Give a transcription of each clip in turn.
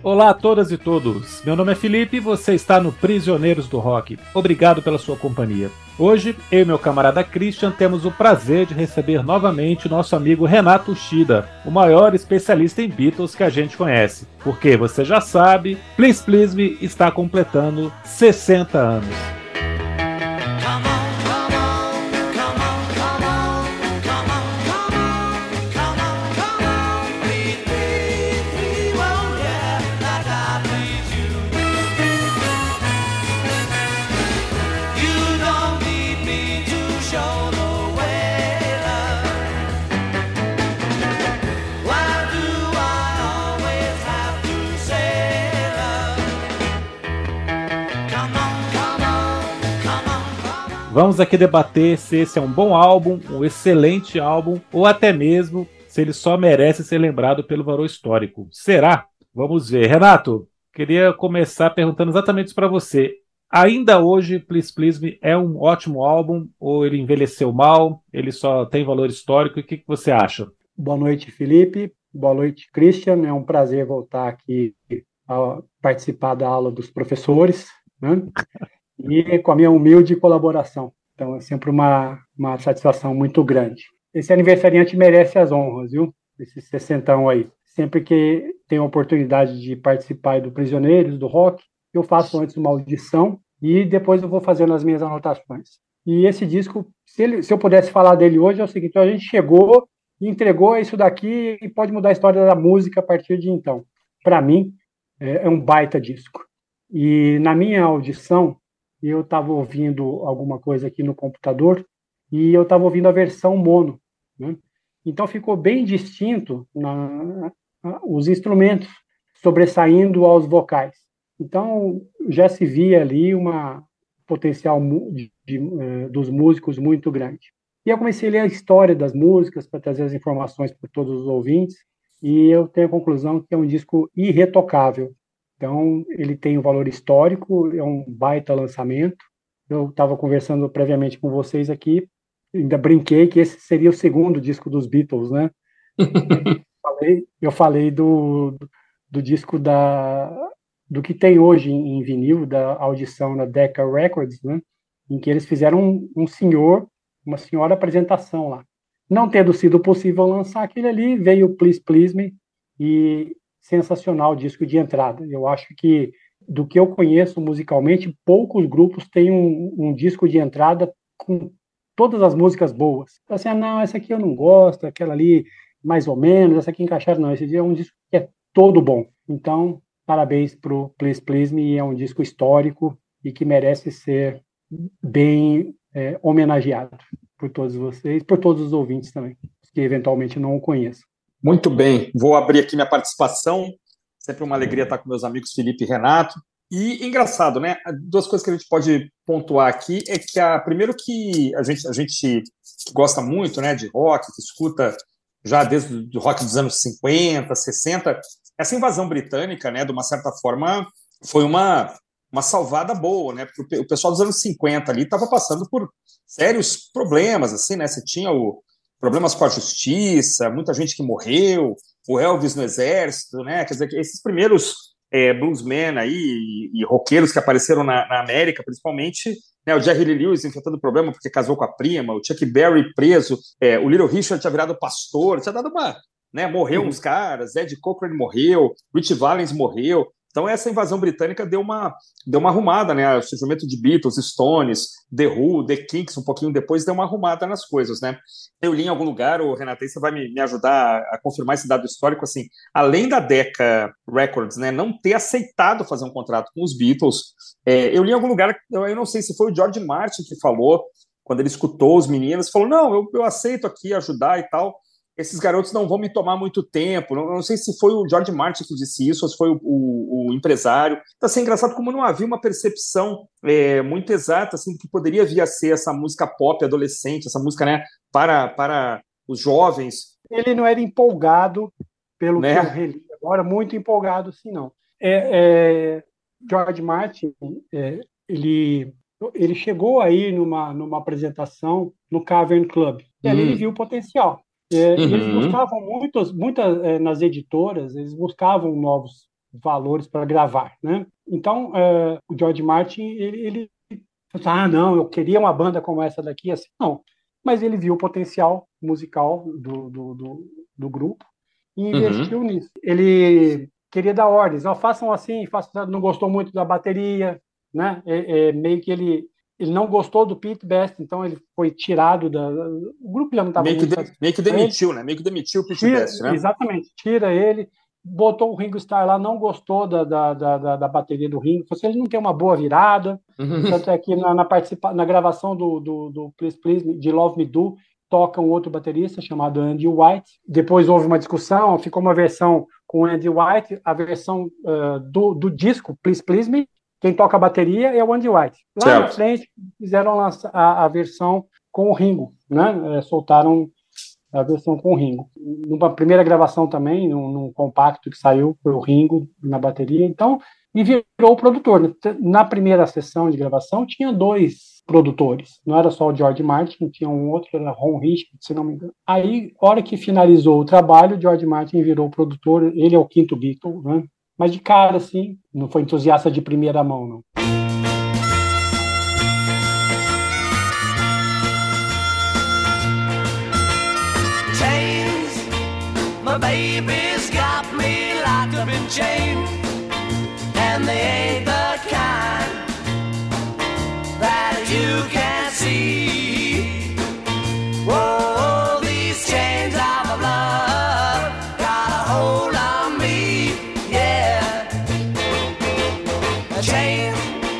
Olá a todas e todos. Meu nome é Felipe e você está no Prisioneiros do Rock. Obrigado pela sua companhia. Hoje, eu e meu camarada Christian temos o prazer de receber novamente nosso amigo Renato Shida, o maior especialista em Beatles que a gente conhece. Porque você já sabe, Please Please Me está completando 60 anos. Vamos aqui debater se esse é um bom álbum, um excelente álbum, ou até mesmo se ele só merece ser lembrado pelo valor histórico. Será? Vamos ver. Renato, queria começar perguntando exatamente isso para você. Ainda hoje, Please Please Me é um ótimo álbum ou ele envelheceu mal? Ele só tem valor histórico? O que, que você acha? Boa noite, Felipe. Boa noite, Christian. É um prazer voltar aqui a participar da aula dos professores. Né? E com a minha humilde colaboração. Então é sempre uma, uma satisfação muito grande. Esse aniversariante merece as honras, viu? Esse 60 aí. Sempre que tenho a oportunidade de participar do Prisioneiros, do Rock, eu faço antes uma audição e depois eu vou fazendo as minhas anotações. E esse disco, se, ele, se eu pudesse falar dele hoje, é o seguinte: a gente chegou entregou isso daqui e pode mudar a história da música a partir de então. Para mim, é, é um baita disco. E na minha audição, eu estava ouvindo alguma coisa aqui no computador e eu estava ouvindo a versão mono. Né? Então ficou bem distinto na, os instrumentos sobressaindo aos vocais. Então já se via ali uma potencial de, de, uh, dos músicos muito grande. E eu comecei a ler a história das músicas para trazer as informações para todos os ouvintes e eu tenho a conclusão que é um disco irretocável. Então, ele tem um valor histórico, é um baita lançamento. Eu estava conversando previamente com vocês aqui, ainda brinquei que esse seria o segundo disco dos Beatles, né? falei, eu falei do, do disco da do que tem hoje em, em vinil, da audição na Decca Records, né? Em que eles fizeram um, um senhor, uma senhora apresentação lá. Não tendo sido possível lançar aquele ali, veio Please Please Me, e sensacional disco de entrada. Eu acho que, do que eu conheço musicalmente, poucos grupos têm um, um disco de entrada com todas as músicas boas. Assim, ah, não, essa aqui eu não gosto, aquela ali mais ou menos, essa aqui encaixaram, não. Esse dia é um disco que é todo bom. Então, parabéns pro Please Please Me, é um disco histórico e que merece ser bem é, homenageado por todos vocês, por todos os ouvintes também, que eventualmente não o conheçam. Muito bem, vou abrir aqui minha participação. Sempre uma alegria estar com meus amigos Felipe e Renato. E engraçado, né? Duas coisas que a gente pode pontuar aqui é que a primeiro que a gente a gente gosta muito, né, de rock, que escuta já desde o rock dos anos 50, 60, essa invasão britânica, né, de uma certa forma foi uma uma salvada boa, né? Porque o pessoal dos anos 50 ali estava passando por sérios problemas, assim, né? Você tinha o, problemas com a justiça, muita gente que morreu, o Elvis no exército, né? Quer dizer, esses primeiros é, bluesmen aí e, e roqueiros que apareceram na, na América, principalmente, né, o Jerry Lee Lewis enfrentando problema porque casou com a prima, o Chuck Berry preso, é, o Little Richard tinha virado pastor, tinha dado uma, né, morreu uhum. uns caras, Ed Cochran morreu, Rich Valens morreu, então essa invasão britânica deu uma, deu uma arrumada, né? O surgimento de Beatles, Stones, The Who, The Kinks, um pouquinho depois, deu uma arrumada nas coisas, né? Eu li em algum lugar, o Renato, você vai me, me ajudar a confirmar esse dado histórico, assim, além da Decca Records, né, não ter aceitado fazer um contrato com os Beatles, é, eu li em algum lugar, eu, eu não sei se foi o George Martin que falou, quando ele escutou os meninos, falou, não, eu, eu aceito aqui ajudar e tal, esses garotos não vão me tomar muito tempo. Não, não sei se foi o George Martin que disse isso, ou se foi o, o, o empresário. Então, assim, engraçado como não havia uma percepção é, muito exata assim, do que poderia vir a ser essa música pop adolescente, essa música né, para, para os jovens. Ele não era empolgado, pelo né? que eu reli agora, muito empolgado, sim, não. É, é, George Martin, é, ele, ele chegou aí numa, numa apresentação no Cavern Club, e ali ele hum. viu o potencial. É, uhum. Eles buscavam muitas, muitas é, nas editoras, eles buscavam novos valores para gravar, né? Então, é, o George Martin, ele, ele ah, não, eu queria uma banda como essa daqui, assim, não. Mas ele viu o potencial musical do, do, do, do grupo e uhum. investiu uhum. nisso. Ele queria dar ordens, ó, façam assim, façam, não gostou muito da bateria, né? É, é, meio que ele ele não gostou do Pete Best, então ele foi tirado da. O grupo já não estava meio, de, meio que demitiu, né? Meio que demitiu o Pete tira, Best, né? Exatamente, tira ele, botou o Ringo Starr lá, não gostou da, da, da, da bateria do Ringo, você não tem uma boa virada. Uhum. Tanto é que na, na, participa, na gravação do, do, do Please Please, de Love Me Do, toca um outro baterista chamado Andy White. Depois houve uma discussão, ficou uma versão com Andy White, a versão uh, do, do disco Please Please Me, quem toca a bateria é o Andy White. Lá certo. na frente, fizeram lançar a, a, versão com o Ringo, né? É, soltaram a versão com o Ringo. Numa primeira gravação também, num, num, compacto que saiu, foi o Ringo na bateria. Então, e virou o produtor. Na primeira sessão de gravação, tinha dois produtores. Não era só o George Martin, tinha um outro, era Ron Richard, se não me engano. Aí, hora que finalizou o trabalho, o George Martin virou o produtor. Ele é o quinto Beatle, né? Mas de cara, assim, não foi entusiasta de primeira mão, não. Chains, my baby's got me locked up in chains, and they ain't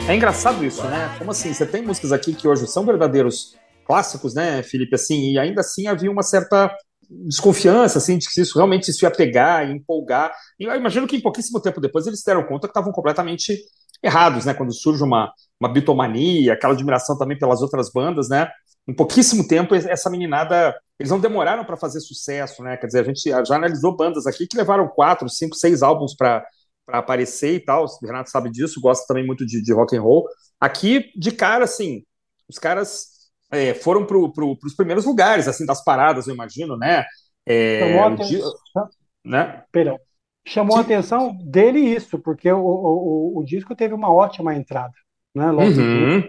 É engraçado isso, né? Como assim? Você tem músicas aqui que hoje são verdadeiros clássicos, né, Felipe? Assim, e ainda assim havia uma certa desconfiança, assim, de que isso realmente isso ia pegar, empolgar. E eu imagino que em pouquíssimo tempo depois eles deram conta que estavam completamente errados, né? Quando surge uma, uma bitomania, aquela admiração também pelas outras bandas, né? Em pouquíssimo tempo, essa meninada. Eles não demoraram para fazer sucesso, né? Quer dizer, a gente já analisou bandas aqui que levaram quatro, cinco, seis álbuns para para aparecer e tal. O Renato sabe disso, gosta também muito de, de rock and roll. Aqui, de cara, assim, os caras é, foram para pro, os primeiros lugares, assim, das paradas, eu imagino, né? É, Chamou a atenção. Né? Perdão. Chamou Sim. a atenção dele isso, porque o, o, o, disco teve uma ótima entrada. Né? Logo uhum.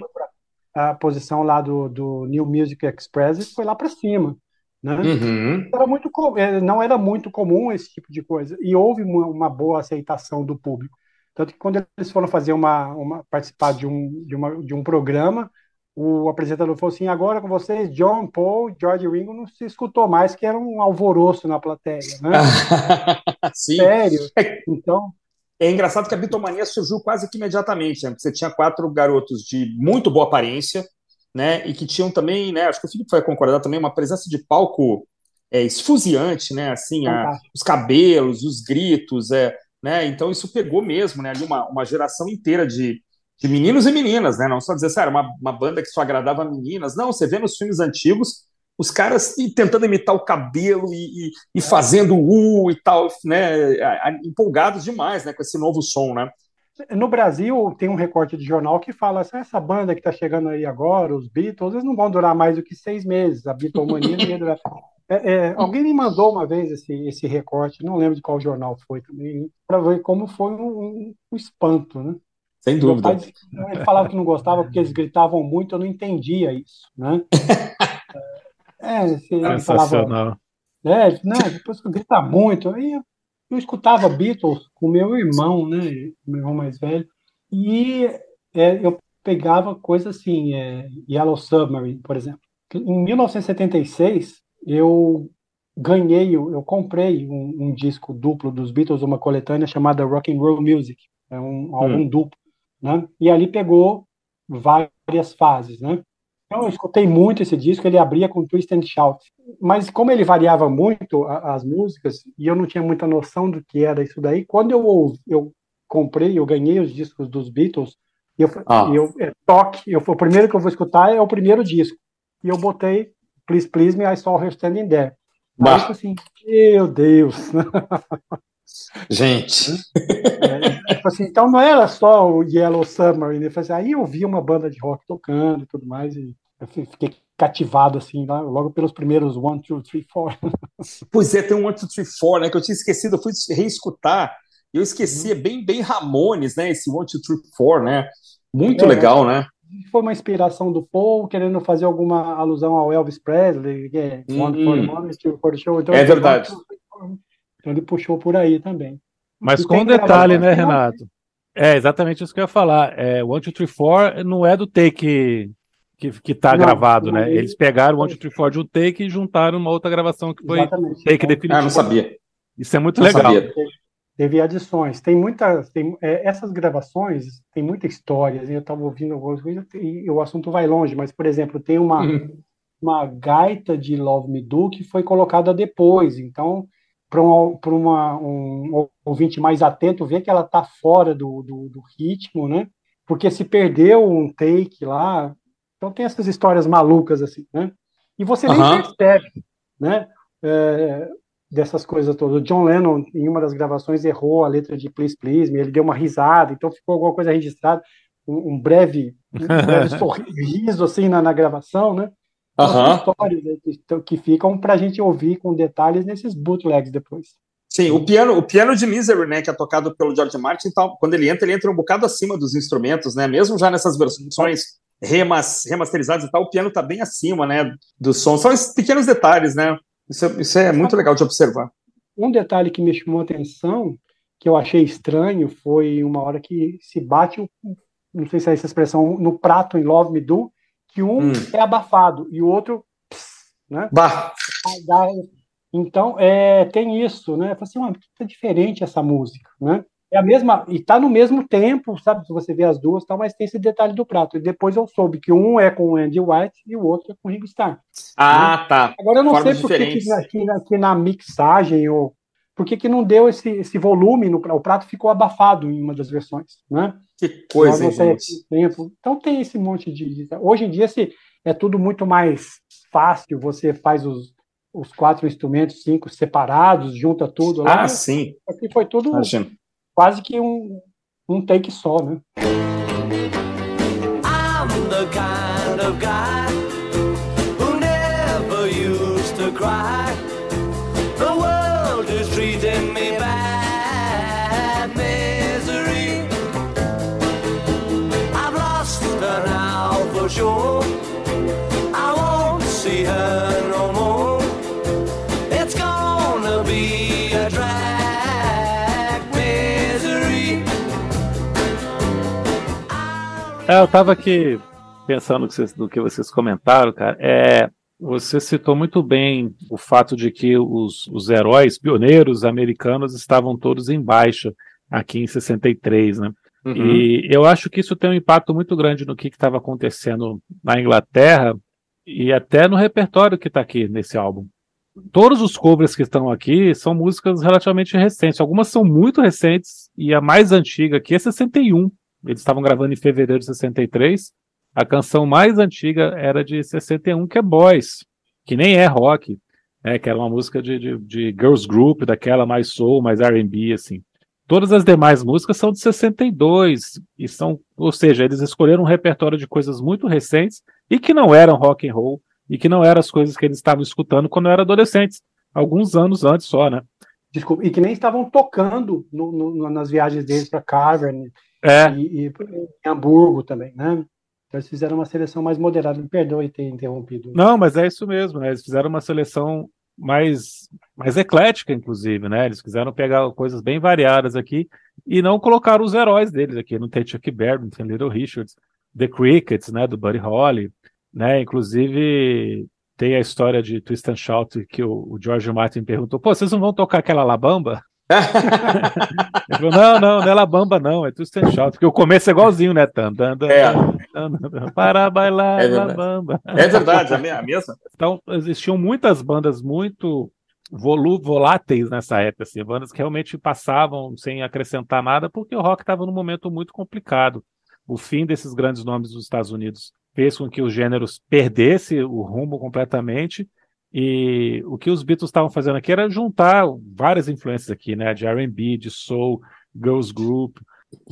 a posição lá do, do New Music Express foi lá para cima. Né? Uhum. Era muito, é, não era muito comum esse tipo de coisa. E houve uma, boa aceitação do público. Tanto que quando eles foram fazer uma, uma participar de um, de, uma, de um programa, o apresentador falou assim: agora com vocês, John, Paul, George Ringo, não se escutou mais, que era um alvoroço na plateia. Né? Sim. Sério. É, então. É engraçado que a bitomania surgiu quase que imediatamente. Né? Você tinha quatro garotos de muito boa aparência, né? E que tinham também, né? Acho que o Felipe vai concordar também, uma presença de palco é, esfuziante, né? Assim, a, os cabelos, os gritos, é, né? Então isso pegou mesmo, né? Ali uma, uma geração inteira de, de meninos e meninas, né? Não só dizer, assim, era uma, uma banda que só agradava meninas. Não, você vê nos filmes antigos os caras tentando imitar o cabelo e, e, e fazendo u e tal, né? Empolgados demais, né? Com esse novo som, né? No Brasil, tem um recorte de jornal que fala assim, essa banda que está chegando aí agora, os Beatles, eles não vão durar mais do que seis meses. A Beatlemania não ia durar. É, é, alguém me mandou uma vez esse, esse recorte, não lembro de qual jornal foi também, para ver como foi um, um, espanto, né? Sem dúvida. Pai, ele falava que não gostava porque eles gritavam muito, eu não entendia isso, né? É, ele falava... É, não, depois que grita muito, aí eu escutava Beatles com meu irmão, né, meu irmão mais velho, e é, eu pegava coisas assim, é, Yellow Submarine, por exemplo. Em 1976, eu ganhei, eu comprei um, um, disco duplo dos Beatles, uma coletânea chamada Rock and Roll Music, é um álbum hum. duplo, né? E ali pegou várias fases, né? Então, eu escutei muito esse disco, ele abria com Twist and Shout. Mas como ele variava muito a, as músicas, e eu não tinha muita noção do que era isso daí, quando eu, eu comprei, eu ganhei os discos dos Beatles, e eu, ah. eu é, toque, eu, o primeiro que eu vou escutar é o primeiro disco. E eu botei Please Please Me, I Saw Her Standing There. Bah. Aí eu assim, meu Deus! Gente. É, tipo assim, então não era só o Yellow Summer, né? Assim, aí eu vi uma banda de rock tocando e tudo mais, e eu fiquei cativado, assim, logo pelos primeiros One, Two, Three, Four. Pois é, tem um One, Two, Three, Four, né? Que eu tinha esquecido, eu fui reescutar. Eu esqueci, é bem, bem Ramones, né? Esse One, Two, Three, Four, né? Muito é, legal, né? Foi uma inspiração do Paul, querendo fazer alguma alusão ao Elvis Presley, que é hum, One for the Moment, Two for the Show. Então, é verdade. Então ele puxou por aí também. Mas e com um detalhe, né, Renato? É exatamente isso que eu ia falar. É, One, Two, Three, Four não é do take que, que tá não, gravado, né? Eles pegaram o One, Two, Three, Four de um take e juntaram uma outra gravação que foi exatamente. take definitivo. Ah, não sabia. Isso é muito não legal. Sabia. Teve adições. Tem muitas. Tem, é, essas gravações tem muita história. Eu estava ouvindo algumas coisas e o assunto vai longe, mas, por exemplo, tem uma, uhum. uma gaita de Love Me Do que foi colocada depois. Então, para um, uma, um ouvinte mais atento, ver que ela está fora do, do, do, ritmo, né? Porque se perdeu um take lá. Então tem essas histórias malucas assim, né? E você nem percebe, né? É, dessas coisas todas. O John Lennon, em uma das gravações, errou a letra de Please Please Me, ele deu uma risada, então ficou alguma coisa registrada, um, um breve, um breve sorriso assim na, na gravação, né? Uhum. histórias que, que ficam para a gente ouvir com detalhes nesses bootlegs depois. Sim, o piano, o piano de Misery, né, que é tocado pelo George Martin, então, quando ele entra, ele entra um bocado acima dos instrumentos, né? Mesmo já nessas versões remas, remasterizadas e tal, o piano está bem acima, né, do som. São esses pequenos detalhes, né? Isso, é, isso é muito legal de observar. Um detalhe que me chamou a atenção, que eu achei estranho, foi uma hora que se bate, não sei se é essa expressão, no prato em Love Me Do, que um hum. é abafado e o outro, né? Bah. Então, é, tem isso, né? Eu falei assim, tá diferente essa música, né? É a mesma, e tá no mesmo tempo, sabe? Se você vê as duas, tal, mas tem esse detalhe do prato. E depois eu soube que um é com o Andy White e o outro é com o Ringo Starr. Ah, né? tá. Agora eu não Formas sei por que, que na mixagem ou por que, que não deu esse, esse volume no o prato ficou abafado em uma das versões, né? Que coisa, hein, gente. Tempo. Então tem esse monte de, hoje em dia se é tudo muito mais fácil, você faz os, os quatro instrumentos, cinco separados, junta tudo lá. Ah, sim. Aqui foi tudo Imagina. quase que um, um take só, né? I'm the kind of guy É, eu tava aqui pensando no que vocês, no que vocês comentaram, cara. É, você citou muito bem o fato de que os, os heróis pioneiros americanos estavam todos em baixa aqui em 63, né? Uhum. E eu acho que isso tem um impacto muito grande no que estava acontecendo na Inglaterra e até no repertório que está aqui nesse álbum. Todos os covers que estão aqui são músicas relativamente recentes. Algumas são muito recentes e a mais antiga aqui é 61. Eles estavam gravando em fevereiro de 63 a canção mais antiga era de 61, que é Boys, que nem é rock, né, que era uma música de, de, de girls group, daquela mais soul, mais R&B, assim. Todas as demais músicas são de 62 e são, ou seja, eles escolheram um repertório de coisas muito recentes e que não eram rock and roll e que não eram as coisas que eles estavam escutando quando eram adolescentes, alguns anos antes só, né? Desculpa, e que nem estavam tocando no, no, nas viagens deles para Cavern é. e, e em Hamburgo também, né? Então eles fizeram uma seleção mais moderada. Me perdoe ter interrompido. Não, mas é isso mesmo, né? Eles fizeram uma seleção mais, mais eclética, inclusive, né? Eles quiseram pegar coisas bem variadas aqui e não colocaram os heróis deles aqui. Não tem Chuck Berry, não tem Little Richards, The Crickets, né? Do Buddy Holly, né? Inclusive tem a história de Twist and Shout que o, o George Martin perguntou: pô, vocês não vão tocar aquela Labamba? Ele falou, não, não, não é Labamba, não, é Twist and Shout, porque o começo é igualzinho, né? Tan, tan, tan, é. para bailar é Labamba. É verdade, a mesma. Então, existiam muitas bandas muito voláteis nessa época, assim, bandas que realmente passavam sem acrescentar nada, porque o rock estava num momento muito complicado. O fim desses grandes nomes dos Estados Unidos fez com que os gêneros perdesse o rumo completamente e o que os Beatles estavam fazendo aqui era juntar várias influências aqui, né? De R&B, de soul, girls group,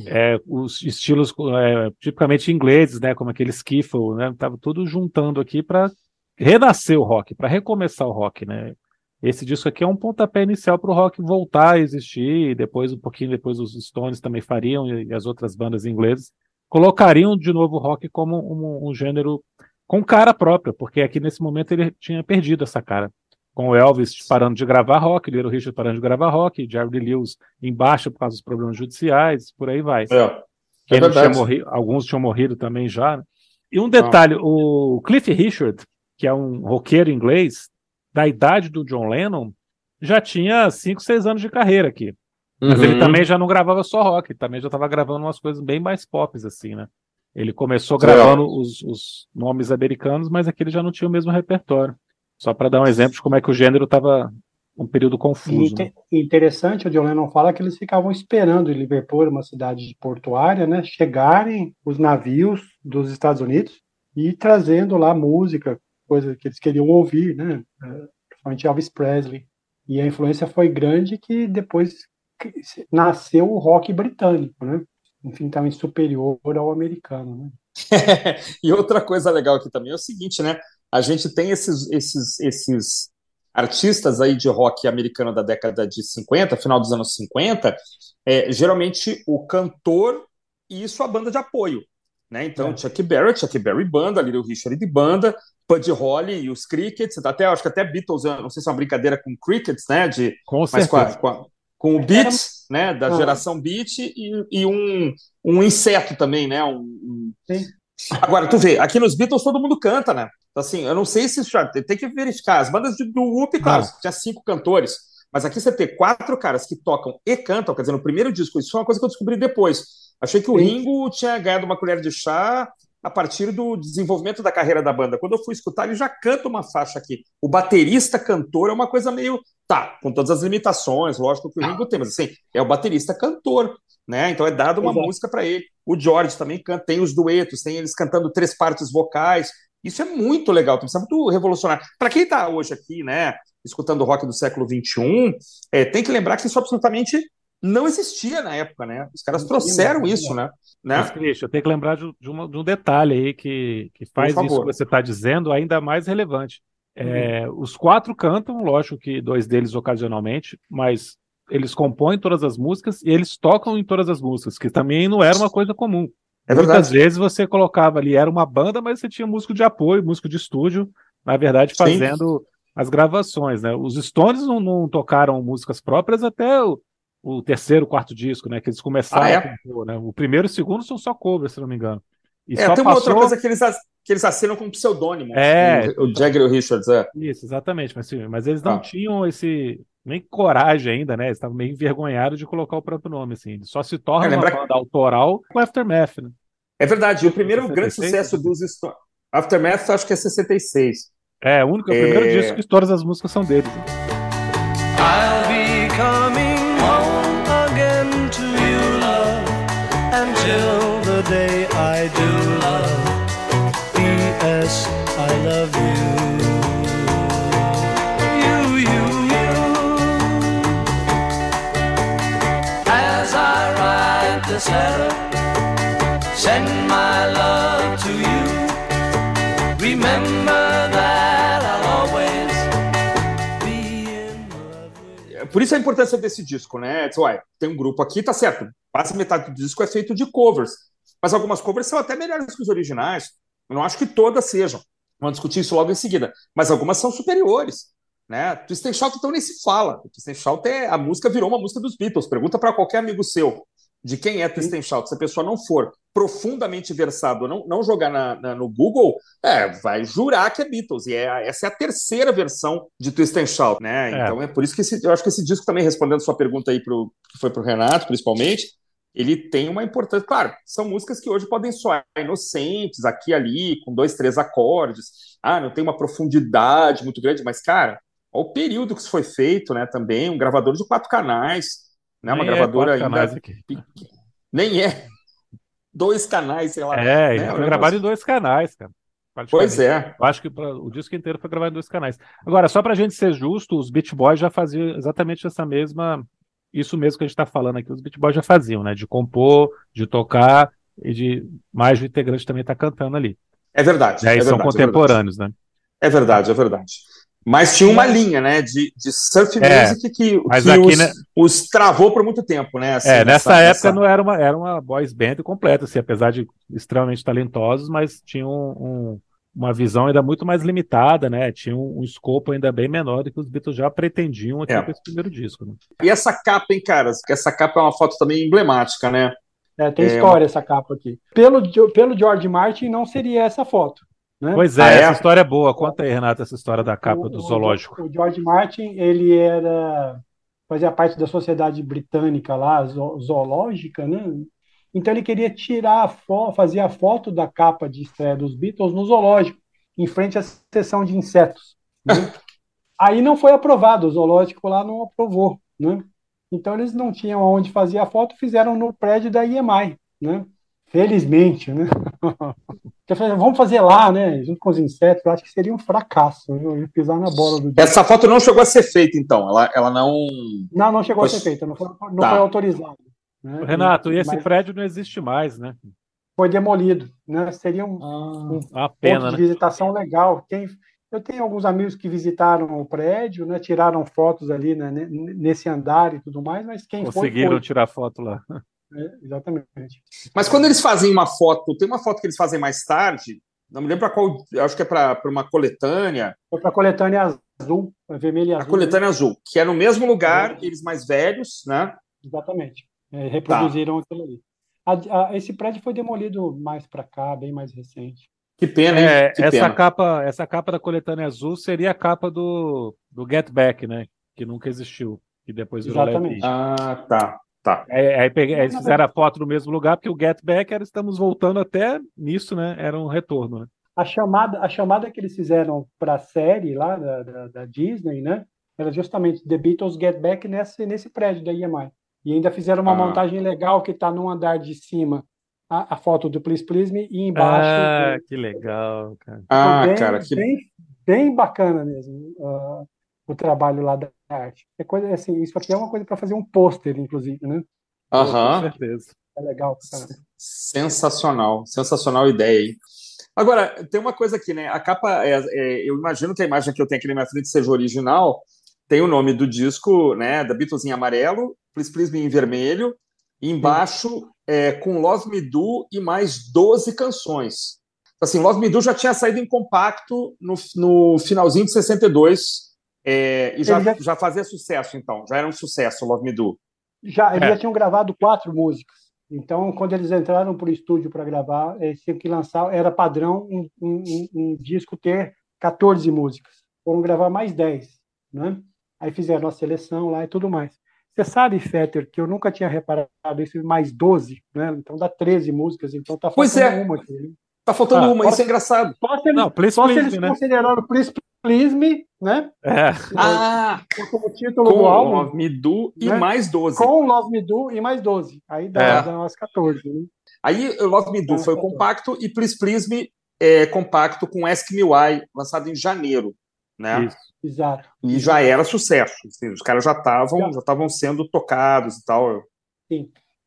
é, os estilos é, tipicamente ingleses, né? Como aquele skiffle, né? Tava tudo juntando aqui para renascer o rock, para recomeçar o rock, né? esse disco aqui é um pontapé inicial para o rock voltar a existir, e depois, um pouquinho depois, os Stones também fariam, e as outras bandas inglesas colocariam de novo o rock como um, um gênero com cara própria, porque aqui nesse momento ele tinha perdido essa cara. Com o Elvis parando de gravar rock, Little Richard parando de gravar rock, Jerry Lewis embaixo por causa dos problemas judiciais, por aí vai. É, é tinha morrido, alguns tinham morrido também já. Né? E um detalhe, ah. o Cliff Richard, que é um roqueiro inglês, da idade do John Lennon, já tinha 5, 6 anos de carreira aqui. Mas uhum. ele também já não gravava só rock, também já estava gravando umas coisas bem mais pop, assim, né? Ele começou gravando os, os, nomes americanos, mas aqui ele já não tinha o mesmo repertório. Só para dar um exemplo de como é que o gênero estava um período confuso. Né? Interessante, o John Lennon fala que eles ficavam esperando em Liverpool, uma cidade portuária, né, chegarem os navios dos Estados Unidos e trazendo lá música, coisa que eles queriam ouvir, né, é, principalmente Elvis Presley. E a influência foi grande que depois nasceu o rock britânico, né? Enfim, também superior ao americano, né? e outra coisa legal aqui também é o seguinte, né? A gente tem esses, esses, esses artistas aí de rock americano da década de 50, final dos anos 50, é, geralmente o cantor e sua banda de apoio. Né? Então, é. Chuck Berry, Chuck Berry banda, Little Richard de banda, Buddy Holly e os Crickets, até acho que até Beatles, não sei se é uma brincadeira com Crickets, né? De, com mas com a, com, a, com, o Beat, né? Da ah. geração Beat e, e, um, um inseto também, né? Um, um... Agora, tu vê, aqui nos Beatles todo mundo canta, né? Então, assim, eu não sei se já tem que verificar. As bandas do Whoop, claro, ah. tinha cinco cantores, mas aqui você tem quatro caras que tocam e cantam, quer dizer, no primeiro disco, isso foi uma coisa que eu descobri depois. Achei que o Ringo tinha ganhado uma colher de chá a partir do desenvolvimento da carreira da banda. Quando eu fui escutar, ele já canta uma faixa aqui. O baterista cantor é uma coisa meio. Tá, com todas as limitações, lógico que o Ringo tem, mas assim, é o baterista cantor, né? Então é dado uma Exato. música para ele. O George também canta, tem os duetos, tem eles cantando três partes vocais. Isso é muito legal, isso é muito revolucionário. Para quem está hoje aqui, né, escutando o rock do século XXI, é, tem que lembrar que isso absolutamente não existia na época, né? Os caras trouxeram isso, né? né? Mas, Cristian, eu tenho que lembrar de, de, uma, de um detalhe aí que, que faz isso que você está dizendo ainda mais relevante. É, uhum. Os quatro cantam, lógico que dois deles ocasionalmente, mas eles compõem todas as músicas e eles tocam em todas as músicas, que também não era uma coisa comum. É Muitas vezes você colocava ali, era uma banda, mas você tinha músico de apoio, músico de estúdio, na verdade, fazendo Sim. as gravações, né? Os Stones não, não tocaram músicas próprias até o, o terceiro, quarto disco, né? Que eles começaram ah, é? a compor, né? O primeiro e o segundo são só covers, se não me engano. E é, tem passou... uma outra coisa que eles, que eles assinam com pseudônimo. É. O, o Jagger e o Richards, é. Isso, exatamente. Mas, mas eles não ah. tinham esse. Nem coragem ainda, né? Eles estavam meio envergonhados de colocar o próprio nome, assim. só se torna é, uma banda que... autoral com Aftermath, né? É verdade. o primeiro 66, grande sucesso dos Stones. Aftermath, acho que é 66. É, o único, é o primeiro é. disco que todas as músicas são deles. Né? Por isso a importância desse disco, né? Ué, tem um grupo aqui, tá certo quase metade do disco é feito de covers. Mas algumas covers são até melhores que os originais. Eu não acho que todas sejam. Vamos discutir isso logo em seguida. Mas algumas são superiores. Né? Twist and Shout então nem se fala. O Twist and Shout é a música virou uma música dos Beatles. Pergunta para qualquer amigo seu de quem é Twist and Shout. Se a pessoa não for profundamente versado, não, não jogar na, na, no Google, é, vai jurar que é Beatles. E é, essa é a terceira versão de Twist and Shout, né? É. Então é por isso que esse, eu acho que esse disco também respondendo sua pergunta aí pro, que foi para o Renato, principalmente, ele tem uma importância. Claro, são músicas que hoje podem soar inocentes, aqui e ali, com dois, três acordes. Ah, não tem uma profundidade muito grande, mas, cara, olha o período que isso foi feito, né? Também, um gravador de quatro canais, né? uma é gravadora ainda. Nem é. Dois canais, sei lá. É, né? foi gravado em dois canais, cara. Pois é. Eu acho que pra, o disco inteiro foi gravado em dois canais. Agora, só pra gente ser justo, os Beach Boys já faziam exatamente essa mesma isso mesmo que a gente está falando aqui, os Beat Boys já faziam, né? De compor, de tocar e de mais de integrante também tá cantando ali. É verdade. E aí é são verdade, contemporâneos, é né? É verdade, é verdade. Mas tinha uma linha, né, de, de surf É, music que, mas que aqui, os, né- os travou por muito tempo, né? assim, É, nessa nessa- época nessa- não era uma, era uma boys band completa, assim, apesar de extremamente talentosos, mas tinha um- um- uma visão ainda muito mais limitada, né? Tinha um, um escopo ainda bem menor do que os Beatles já pretendiam aqui É. com esse primeiro disco, né? E essa capa, hein, cara? Essa capa é uma foto também emblemática, né? É, tem É, história essa capa aqui. Pelo, pelo George Martin, não seria essa foto. Né? Pois é, Ah, é? essa história é boa. Conta aí, Renato, essa história da capa O- do zoológico. O George Martin, ele era fazia parte da sociedade britânica lá, zo- zoológica, né? Então ele queria tirar a foto, fazer a foto da capa de estreia dos Beatles no zoológico, em frente à seção de insetos. né? Aí não foi aprovado, o zoológico lá não aprovou, né? Então eles não tinham onde fazer a foto, fizeram no prédio da IMI, né? Felizmente, né? Vamos fazer lá, né? Junto com os insetos, eu acho que seria um fracasso. Eu ia pisar na bola do dia. Essa foto não chegou a ser feita, então. Ela, ela não. Não, não chegou a ser feita, não foi, não Tá. foi autorizado. né? Renato, e esse Mas prédio não existe mais, né? foi demolido, né? Seria um Uma ponto pena, de né? visitação legal. Tem, eu tenho alguns amigos que visitaram o prédio, né? Tiraram fotos ali né, ne- nesse andar e tudo mais, mas quem Conseguiram foi, tirar foto lá. Né? Exatamente. Mas quando eles fazem uma foto, tem uma foto que eles fazem mais tarde, não me lembro para qual, acho que é para uma coletânea, Foi para a coletânea azul, vermelha e a azul. coletânea azul, que é no mesmo lugar, eles mais velhos, né? Exatamente. É, reproduziram Tá. aquilo ali. A- a- esse prédio foi demolido mais para cá, bem mais recente. Que pena, hein? É, que essa pena. capa, essa capa da coletânea azul seria a capa do, do Get Back, né? Que nunca existiu. E depois virou Exatamente. Ah, tá, tá. Aí, aí peguei- eles fizeram a foto no mesmo lugar, porque o Get Back era estamos voltando até nisso, né? Era um retorno, né? A chamada, a chamada que eles fizeram para a série lá da, da, da Disney, né? Era justamente The Beatles Get Back nesse, nesse prédio da EMI. E ainda fizeram uma Ah. montagem legal que está no andar de cima a, a foto do Please Please Me e embaixo. Ah, é, que legal, cara. Ah, bem, cara, que bem, bem bacana mesmo ah, o trabalho lá da arte. É coisa assim, isso aqui é uma coisa para fazer um pôster, inclusive, né? Com Aham. certeza. É legal. cara. Sensacional, sensacional ideia aí. Agora, tem uma coisa aqui, né? A capa, é, é, eu imagino que a imagem que eu tenho aqui na minha frente seja original, tem o nome do disco, né? Da Beatles em amarelo, Please Please Me em vermelho, e embaixo é, com Love Me Do e mais 12 canções. Assim, Love Me Do já tinha saído em compacto no, no finalzinho de 62, é, e já, já- já fazia sucesso, então, já era um sucesso Love Me Do. Já, eles É. já tinham gravado quatro músicas. Então, quando eles entraram para o estúdio para gravar, eles tinham que lançar, era padrão um, um- um- um disco ter 14 músicas. Foram gravar mais 10, né? Aí fizeram a seleção lá e tudo mais. Você sabe, Fetter, que eu nunca tinha reparado isso, mais 12, né? Então dá 13 músicas, então tá Pois faltando é. uma aqui. né? Tá faltando Ah, uma, isso é engraçado. Eles, Não, Please se Please eles né? consideraram Please Please Me, né? É. Ah, Como título com do álbum. Love Me Do e né? mais 12. Com Love Me Do e mais 12. Aí dá, É. dá umas 14, né? Aí o Love Me Do foi tá. compacto e Please Please Me é compacto com Ask Me Why, lançado em janeiro, né? Isso. Exato. E já era sucesso. assim, os caras já estavam Já. já estavam sendo tocados e tal.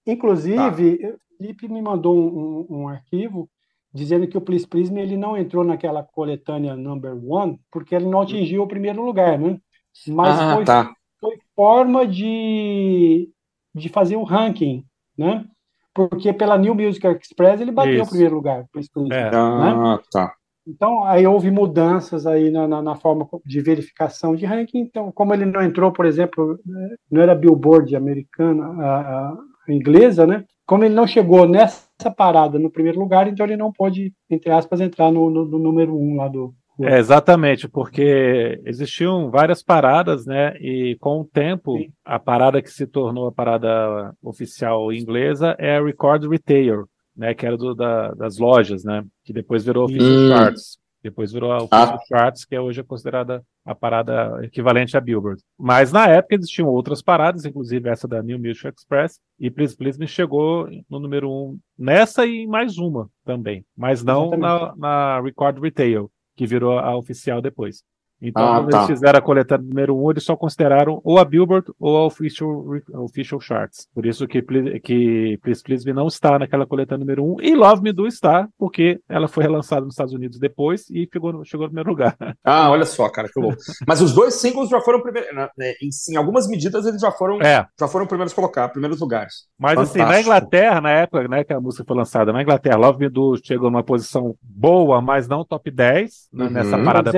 Inclusive, o Felipe me mandou um, um- um arquivo dizendo que o Please Please Me ele não entrou naquela coletânea number one porque ele não atingiu o primeiro lugar, né? Mas ah, foi, tá. foi forma de, de fazer o ranking, né? Porque pela New Music Express ele bateu Isso. o primeiro lugar, Please. É. Ah, tá. Então, aí houve mudanças aí na, na, na forma de verificação de ranking. Então, como ele não entrou, por exemplo, né, não era Billboard americana, a, a- a inglesa, né? Como ele não chegou nessa parada no primeiro lugar, então ele não pôde, entre aspas, entrar no, no- no número um lá do. do- É, exatamente, porque existiam várias paradas, né? E com o tempo, Sim. a parada que se tornou a parada oficial inglesa é a Record Retail, né? Que era do, da- das lojas, né? Que depois virou Official Hum. Charts. Depois virou a Ah. Charts, que é hoje é considerada a parada equivalente à Billboard. Mas na época existiam outras paradas, inclusive essa da New Music Express, e Please Please Me chegou no número um nessa e em mais uma também, mas não na, na Record Retail que virou a oficial depois. Então, ah, quando tá. eles fizeram a coletânea número 1, um, eles só consideraram ou a Billboard ou a Official, official Charts. Por isso que, que Please Please Me não está naquela coletânea número 1 um, e Love Me Do está, porque ela foi relançada nos Estados Unidos depois e chegou, chegou no primeiro lugar. Ah, olha só, cara, que louco. Mas os dois singles já foram primeiros. Né, em, em, algumas medidas, eles já foram, é. já foram primeiros colocar, primeiros lugares. Mas Fantástico. assim, na Inglaterra, na época né, que a música foi lançada, na Inglaterra, Love Me Do chegou numa posição boa, mas não top 10 né, uhum. nessa parada.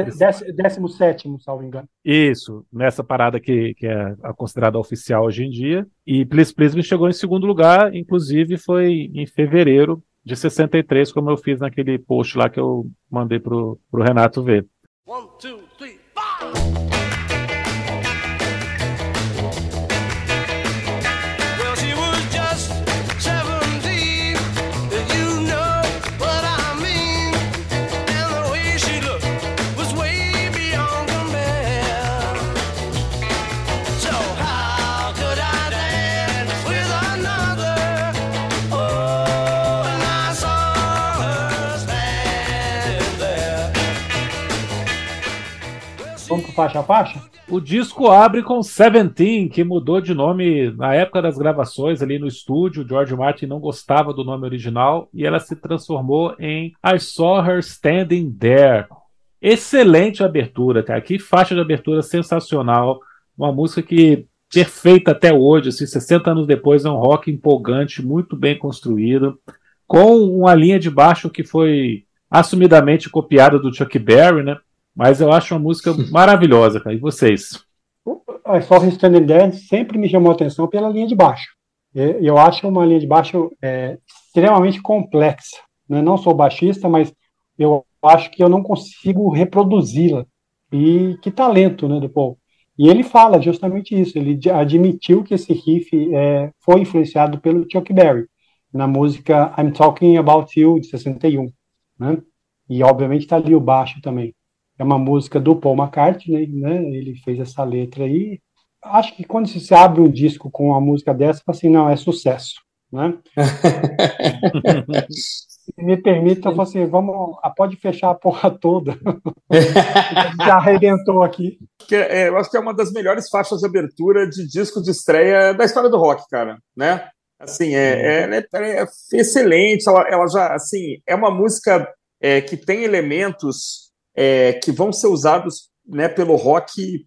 Décimo sétimo, salvo engano. Isso, nessa parada que, que é considerada oficial hoje em dia. E Please Please Me chegou em segundo lugar, inclusive foi em fevereiro de 63, como eu fiz naquele post lá que eu mandei pro, pro Renato ver. One, two, faixa a faixa? O disco abre com Seventeen, que mudou de nome na época das gravações ali no estúdio. George Martin não gostava do nome original e ela se transformou em I Saw Her Standing There. Excelente abertura, cara. Que faixa de abertura sensacional. Uma música que perfeita até hoje, assim, 60 anos depois, é um rock empolgante, muito bem construído, com uma linha de baixo que foi assumidamente copiada do Chuck Berry, né? Mas eu acho uma música maravilhosa, cara. E vocês? A Soul Standing There sempre me chamou a atenção pela linha de baixo. Eu acho uma linha de baixo é, extremamente complexa. Né? Não sou baixista, mas eu acho que eu não consigo reproduzi-la. E que talento né, do Paul. E ele fala justamente isso. Ele admitiu que esse riff é, foi influenciado pelo Chuck Berry na música I'm Talking About You de 61. Né? E obviamente está ali o baixo também é uma música do Paul McCartney, né? Ele fez essa letra aí. Acho que quando se abre um disco com uma música dessa, assim, não, é sucesso, né? Se me permita, eu assim, vamos, ah, pode fechar a porra toda. Já arrebentou aqui. É, eu acho que é uma das melhores faixas de abertura de disco de estreia da história do rock, cara, né? Assim, é, é, é, é excelente. Ela, ela já, assim, é uma música é, que tem elementos é, que vão ser usados né, pelo rock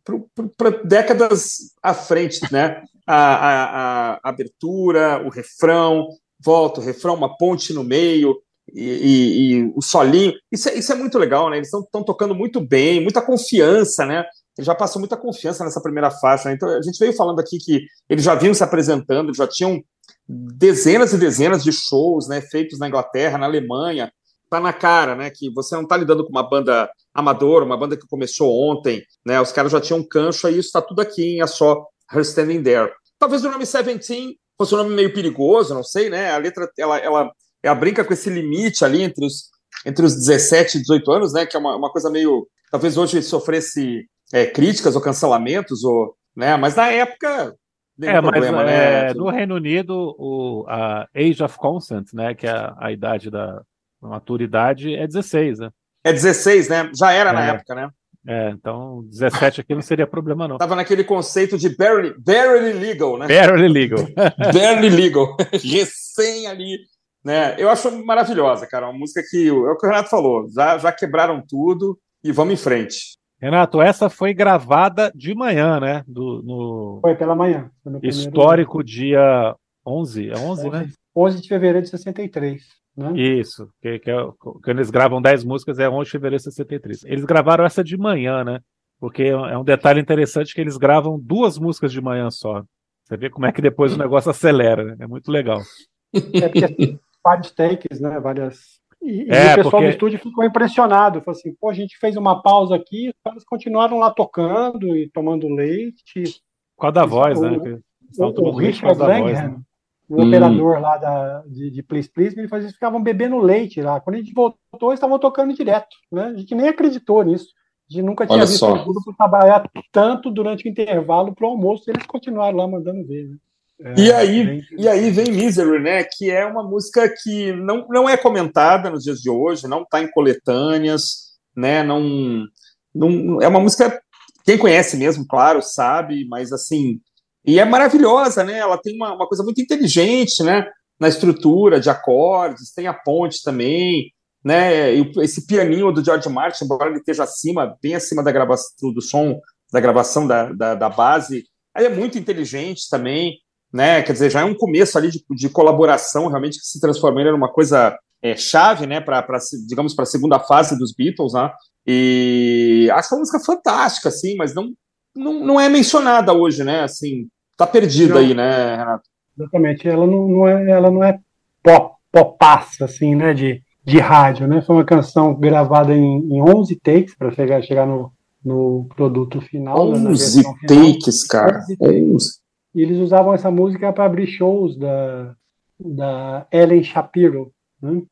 para décadas à frente, né? A, a, a, abertura, o refrão, volta o refrão, uma ponte no meio e, e, e o solinho. Isso é, isso é muito legal, né? Eles estão tocando muito bem, muita confiança, né? Eles já passam muita confiança nessa primeira faixa. Né? Então a gente veio falando aqui que eles já vinham se apresentando, já tinham dezenas e dezenas de shows, né, feitos na Inglaterra, na Alemanha, tá na cara, né? Que você não tá lidando com uma banda amadora, uma banda que começou ontem, né? Os caras já tinham um cancho, aí isso tá tudo aqui A Só Her Standing There. Talvez o nome Seventeen fosse um nome meio perigoso, não sei, né? A letra, ela, ela, ela brinca com esse limite ali entre os, entre os 17 e 18 anos, né? Que é uma, uma coisa meio. Talvez hoje sofresse é, críticas ou cancelamentos, ou, né? Mas na época é, problema, mas né? é, no Reino Unido, o, a Age of Consent, né, que é a, a idade da, a maturidade é 16, né? É 16, né? Já era é. na época, né? É, então 17 aqui não seria problema, não. Tava naquele conceito de barely, barely legal, né? Barely legal. barely legal. Recém ali. Né? Eu acho maravilhosa, cara. Uma música que, é o que o Renato falou, já, já quebraram tudo e vamos em frente. Renato, essa foi gravada de manhã, né? Do, no... Foi pela manhã. Histórico dia 11, é 11, 11, né? 11 de fevereiro de 63. Né? Isso, que, que é, quando eles gravam 10 músicas é 11 de fevereiro de 63. Eles gravaram essa de manhã, né? Porque é, é um detalhe interessante que eles gravam duas músicas de manhã só. Você vê como é que depois o negócio acelera, né? É muito legal. É porque assim, vários takes, né? Várias. E, é, e o pessoal porque... do estúdio ficou impressionado. Falou assim, pô, a gente fez uma pausa aqui, os caras continuaram lá tocando e tomando leite. Qual da voz, né? O, o, o Richard Langham, né? O hum. operador lá da, de, de Please Please, ele fazia, eles ficavam bebendo leite lá. Quando a gente voltou, eles estavam tocando direto. Né? A gente nem acreditou nisso. A gente nunca tinha Olha visto o grupo trabalhar tanto durante o intervalo para o almoço, e eles continuaram lá mandando ver. Né? É, e, aí, bem... e aí vem Misery, né? Que é uma música que não, não é comentada nos dias de hoje, não está em coletâneas, né? Não, não, é uma música, quem conhece mesmo, claro, sabe, mas assim, e é maravilhosa, né? Ela tem uma, uma coisa muito inteligente, né? Na estrutura de acordes, tem a ponte também, né? E esse pianinho do George Martin, embora ele esteja acima, bem acima da gravação do som, da gravação da, da, da base, ele é muito inteligente também, né? Quer dizer, já é um começo ali de, de colaboração, realmente, que se transformou em uma coisa é, chave, né? Para, digamos, para a segunda fase dos Beatles, né? E acho uma música fantástica, assim, mas não, não, não é mencionada hoje, né? Assim, tá perdida não, aí, né, Renato? Exatamente. Ela não, não é, ela não é pop, popaça, assim, né, de, de rádio, né? Foi uma canção gravada em, em 11 takes para chegar, chegar no, no produto final. 11 né, takes, final. cara. 11. E eles usavam essa música para abrir shows da, da Ellen Shapiro. Né?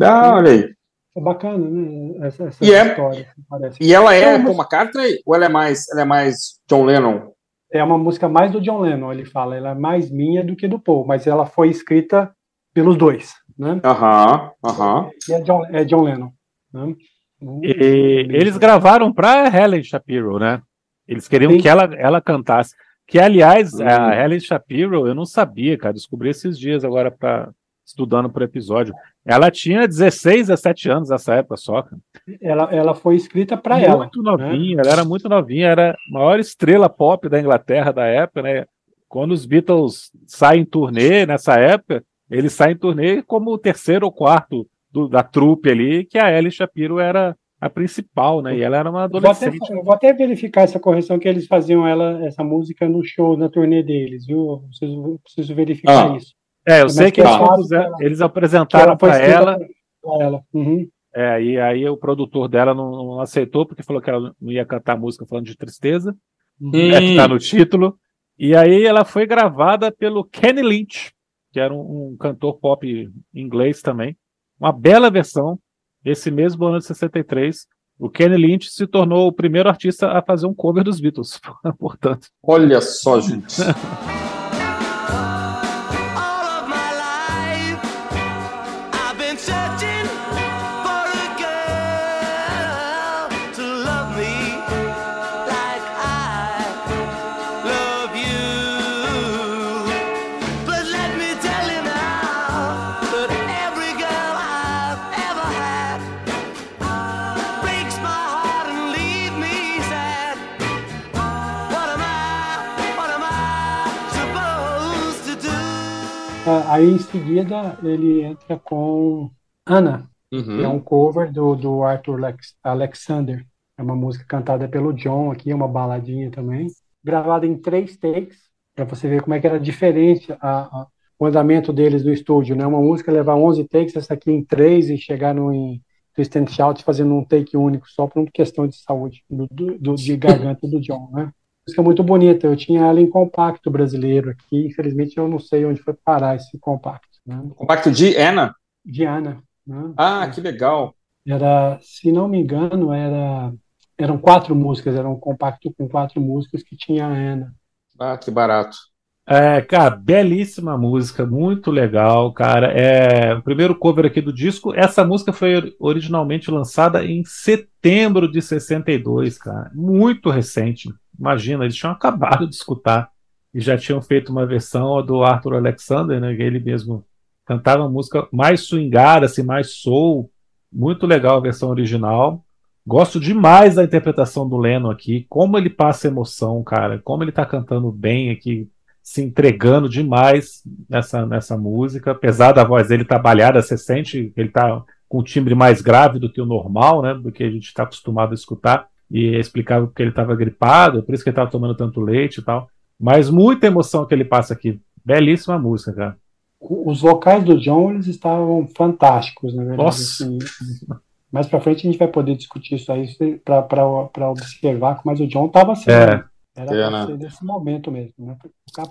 Ah, olha aí. É bacana, né? Essa, essa e é- história. É, e ela é Paul McCartney ou ela é mais, ela é mais John Lennon? É uma música mais do John Lennon, ele fala, ela é mais minha do que do Paul, mas ela foi escrita pelos dois, né? Aham, aham. E é John, é John Lennon, né? E eles gravaram para Helen Shapiro, né? Eles queriam Sim. que ela, ela cantasse. Que, aliás, uhum. a Helen Shapiro, eu não sabia, cara, descobri esses dias agora para estudando para o episódio. Ela tinha 16, 17 anos nessa época só. Cara. Ela, ela foi escrita para ela. Muito novinha, né? ela era muito novinha, era a maior estrela pop da Inglaterra da época, né? Quando os Beatles saem em turnê nessa época, eles saem em turnê como o terceiro ou quarto do, da trupe ali, que a Ellie Shapiro era a principal, né? E ela era uma adolescente. Vou até, vou até verificar essa correção que eles faziam ela, essa música no show, na turnê deles, viu? Preciso, preciso verificar ah. isso. É, eu sei que eles, eles apresentaram para ela. ela. Uhum. É, e aí o produtor dela não, não, aceitou, porque falou que ela não ia cantar música falando de tristeza, uhum. é, que tá no título. E aí ela foi gravada pelo Kenny Lynch, que era um, um cantor pop inglês também. Uma bela versão, esse mesmo ano de 63. O Kenny Lynch se tornou o primeiro artista a fazer um cover dos Beatles, portanto. Olha só, gente. Aí em seguida ele entra com Ana, uhum. que é um cover do, do Arthur Lex, Alexander. É uma música cantada pelo John aqui, é uma baladinha também. Gravada em três takes, para você ver como é que era diferente a, a, o andamento deles no estúdio. Né? Uma música levar 11 takes, essa aqui em três e chegar no, em Twist and Shout fazendo um take único, só por uma questão de saúde do, do, de garganta do John. Né? Música muito bonita. Eu tinha ela em compacto brasileiro aqui. Infelizmente, eu não sei onde foi parar esse compacto. Né? Compacto de Ana? De Ana. Né? Ah, que legal. Era, se não me engano, era eram quatro músicas. Era um compacto com quatro músicas que tinha a Ana. Ah, que barato. É, cara, belíssima música, muito legal, cara. É o primeiro cover aqui do disco. Essa música foi originalmente lançada em setembro de 62, cara. Muito recente. Imagina, eles tinham acabado de escutar e já tinham feito uma versão do Arthur Alexander, né? Ele mesmo cantava uma música mais swingada, assim, mais soul. Muito legal a versão original. Gosto demais da interpretação do Leno aqui, como ele passa emoção, cara, como ele tá cantando bem aqui, se entregando demais nessa, nessa música. Apesar da voz dele trabalhada, você sente que ele tá com um timbre mais grave do que o normal, né? Do que a gente está acostumado a escutar e explicava que ele estava gripado, por isso que ele estava tomando tanto leite e tal. Mas muita emoção que ele passa aqui. Belíssima música, cara. Os vocais do John eles estavam fantásticos, na verdade. Nossa. Assim, mais para frente a gente vai poder discutir isso aí para observar, mas o John estava assim. É. Né? Era é, né? desse momento mesmo, né?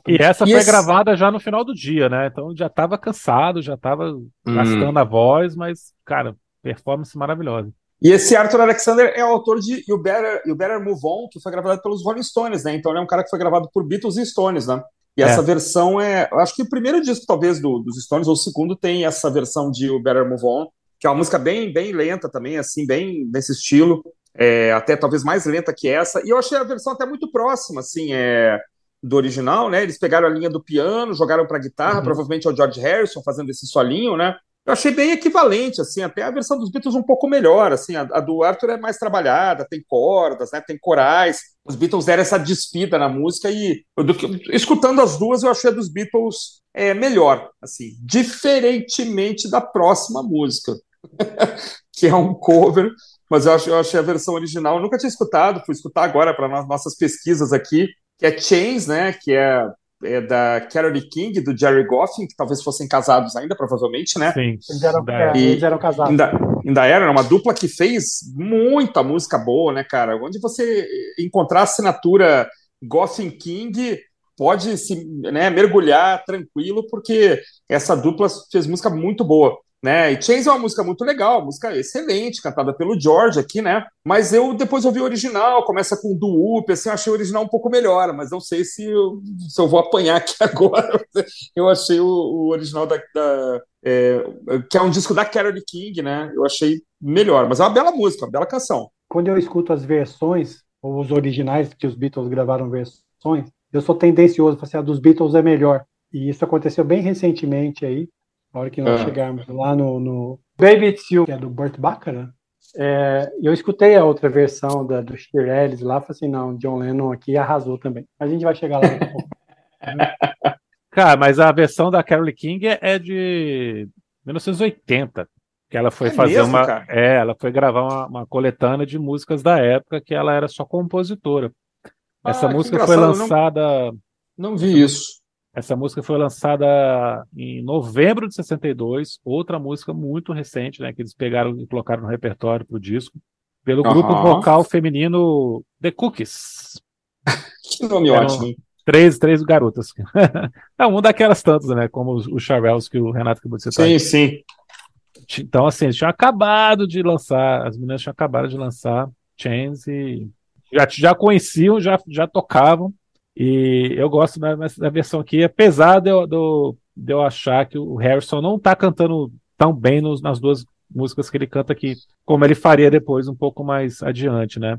E essa e foi esse... gravada já no final do dia, né? Então já estava cansado, já estava hum. gastando a voz, mas, cara, performance maravilhosa. E esse Arthur Alexander é o autor de You Better, you Better Move On, que foi gravado pelos Rolling Stones, né? Então ele é um cara que foi gravado por Beatles e Stones, né? E é. essa versão é. Acho que o primeiro disco, talvez, do, dos Stones, ou o segundo, tem essa versão de You Better Move On, que é uma música bem, bem lenta também, assim, bem nesse estilo. é, até talvez mais lenta que essa, e eu achei a versão até muito próxima, assim, é, do original, né? Eles pegaram a linha do piano, jogaram para guitarra, uhum. provavelmente é o George Harrison fazendo esse solinho, né? Eu achei bem equivalente, assim, até a versão dos Beatles um pouco melhor, assim, a, a, do Arthur é mais trabalhada, tem cordas, né, tem corais. Os Beatles deram essa despida na música e eu, do, escutando as duas eu achei a dos Beatles é, melhor, assim, diferentemente da próxima música, que é um cover, mas eu, acho, eu achei a versão original, eu nunca tinha escutado, fui escutar agora para nossas pesquisas aqui, que é Chains, né, que é é, da Carole King, do Jerry Goffin, que talvez fossem casados ainda, provavelmente, né? Sim, eles eram, é, eles eram casados. Ainda, ainda era uma dupla que fez muita música boa, né, cara? Onde você encontrar a assinatura Goffin King pode se né, mergulhar tranquilo, porque essa dupla fez música muito boa. Né? E Chains é uma música muito legal, música excelente, cantada pelo George aqui, né? Mas eu depois ouvi o original, começa com do assim, eu achei o original um pouco melhor, mas não sei se eu, se eu vou apanhar aqui agora. Eu achei o, o original da, da é, que é um disco da Carole King, né? Eu achei melhor, mas é uma bela música, uma bela canção. Quando eu escuto as versões, ou os originais que os Beatles gravaram versões, eu sou tendencioso, assim, a dos Beatles é melhor. E isso aconteceu bem recentemente aí, na hora que nós ah. chegarmos lá no, no Baby It's You, que é do Burt Bacharach, é, eu escutei a outra versão da, do Shirelles lá, falei assim, não, John Lennon aqui arrasou também. A gente vai chegar lá daqui a pouco. Cara, mas a versão da Carole King é de 1980, que ela foi é fazer mesmo, uma, cara? é, ela foi gravar uma, uma, coletânea de músicas da época que ela era só compositora. Essa ah, música foi lançada. Não, não vi isso. Essa música foi lançada em novembro de 62, outra música muito recente, né, que eles pegaram e colocaram no repertório para o disco, pelo grupo vocal feminino The Cookies. que nome Eram ótimo. Três, três garotas. é uma daquelas tantas, né, como os, os Charvels que o Renato acabou de citar. Sim, sim. Então, assim, eles tinham acabado de lançar, as meninas tinham acabado de lançar Chains e já, já conheciam, já, já tocavam, e eu gosto da, da versão aqui, apesar de eu, de eu achar que o Harrison não está cantando tão bem nos, nas duas músicas que ele canta aqui, como ele faria depois, um pouco mais adiante, né?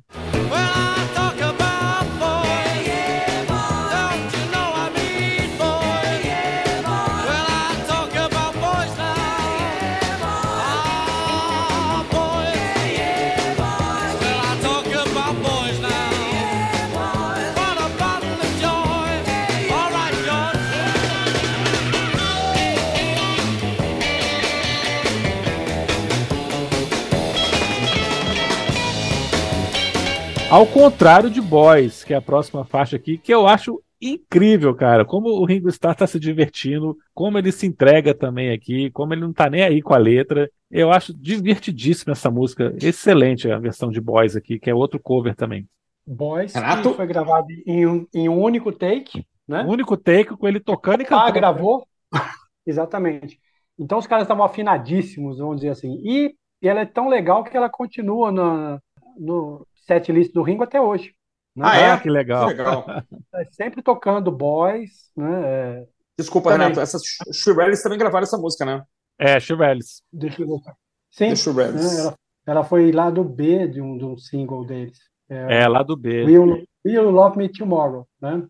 Ao contrário de Boys, que é a próxima faixa aqui, que eu acho incrível, cara. Como o Ringo Starr tá se divertindo, como ele se entrega também aqui, como ele não tá nem aí com a letra. Eu acho divertidíssima essa música. Excelente a versão de Boys aqui, que é outro cover também. Boys, que foi gravado em um, em um único take, né? Um único take com ele tocando e cantando. Ah, gravou? Exatamente. Então os caras estavam afinadíssimos, vamos dizer assim. E, e ela é tão legal que ela continua na, no, setlist do Ringo até hoje. Né? Ah, é? Ah, que legal. Que legal. É sempre tocando Boys, né? É... Desculpa, também. Renato, essas Shirelles também gravaram essa música, né? É, Shirelles. Deixa eu voltar. Sim, né? ela, ela, foi lá do B de um, de um single deles. É, é lá do B. Will, Will Love Me Tomorrow, né?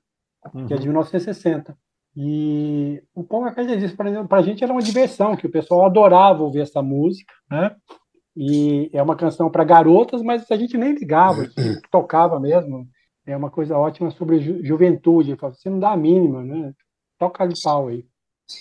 Uhum. Que é de 1960. E o Paul McCartney disse para a gente era uma diversão, que o pessoal adorava ouvir essa música, né? E é uma canção para garotas, mas a gente nem ligava, uhum. tocava mesmo. É uma coisa ótima sobre ju juventude. Você não dá a mínima, né? Toca de pau aí.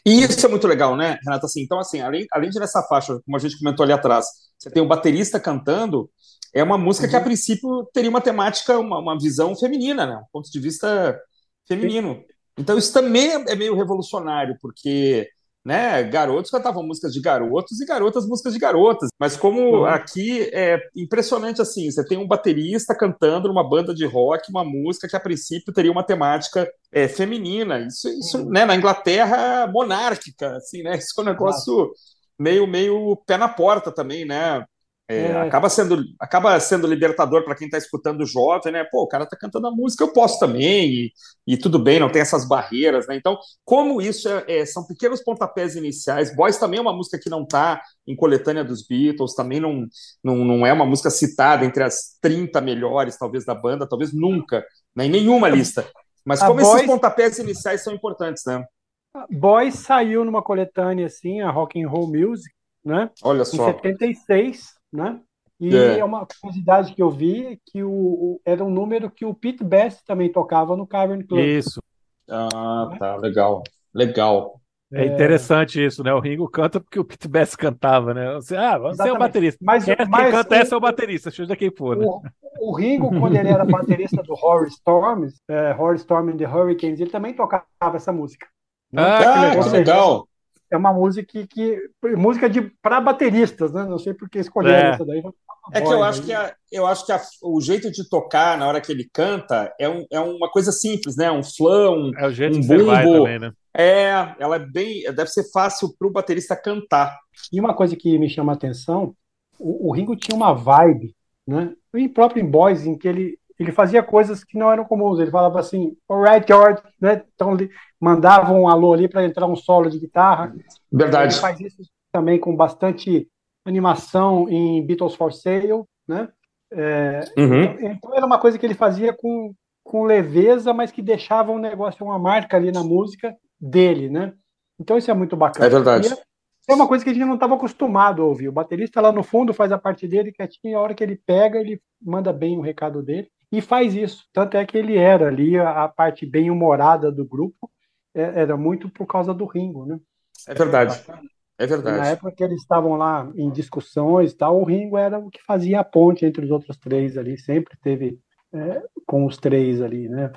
E isso é muito legal, né, Renato? Assim, então, assim, além, além de nessa faixa, como a gente comentou ali atrás, você tem o baterista cantando, é uma música uhum. que, a uhum. princípio, teria uma temática, uma, uma visão feminina, né? Um ponto de vista feminino. Então, isso também é meio revolucionário, porque né? Garotos cantavam músicas de garotos e garotas músicas de garotas. Mas como uhum. aqui é impressionante assim, você tem um baterista cantando numa banda de rock uma música que a princípio teria uma temática é, feminina. Isso, isso uhum. né, na Inglaterra monárquica, assim, né? Isso é um negócio meio meio pé na porta também, né? É, é. Acaba, sendo, acaba sendo libertador para quem está escutando jovem, né? Pô, o cara está cantando a música, eu posso também, e, e, tudo bem, não tem essas barreiras, né? Então, como isso é, é, são pequenos pontapés iniciais, Boys também é uma música que não está em coletânea dos Beatles, também não, não, não é uma música citada entre as 30 melhores, talvez, da banda, talvez nunca, né? em nenhuma lista. Mas como Boys... esses pontapés iniciais são importantes, né? Boys saiu numa coletânea assim, a Rock and Roll Music, né? Olha só. Em 76, né? E é. é uma curiosidade que eu vi que o, o, era um número que o Pete Best também tocava no Cavern Club. Isso. Ah, tá, legal. Legal. É interessante isso, né? O Ringo canta porque o Pete Best cantava, né? Você, ah, você é o baterista. Mas, quem, mas, quem canta o, essa é o baterista, seja quem for. Né? O, o, Ringo, quando ele era baterista do Horror Storms, é, Horror Storm and the Hurricanes, ele também tocava essa música. Ah, ah que legal é uma música que, que música de para bateristas, né? Não sei por que escolheram é. essa daí. É que eu acho que, a, eu acho que a, o jeito de tocar na hora que ele canta é, um, é uma coisa simples, né? Um flan, um, é o jeito um bumbo. Também, né? É, ela é bem, deve ser fácil para o baterista cantar. E uma coisa que me chama a atenção, o, o Ringo tinha uma vibe, né? E próprio em Boys, em que ele ele fazia coisas que não eram comuns. Ele falava assim, alright, George, né? Então mandava um alô ali para entrar um solo de guitarra. Verdade. Ele faz isso também com bastante animação em Beatles for Sale, né? É, uhum. Então era uma coisa que ele fazia com, com leveza, mas que deixava um negócio, uma marca ali na música dele, né? Então isso é muito bacana. É verdade. É, é uma coisa que a gente não estava acostumado a ouvir. O baterista lá no fundo faz a parte dele quietinho, a hora que ele pega, ele manda bem o recado dele e faz isso. Tanto é que ele era ali a, parte bem humorada do grupo, é, era muito por causa do Ringo, né? É verdade. É verdade. Na época que eles estavam lá em discussões e tal, o Ringo era o que fazia a ponte entre os outros três ali, sempre teve é, com os três ali, né?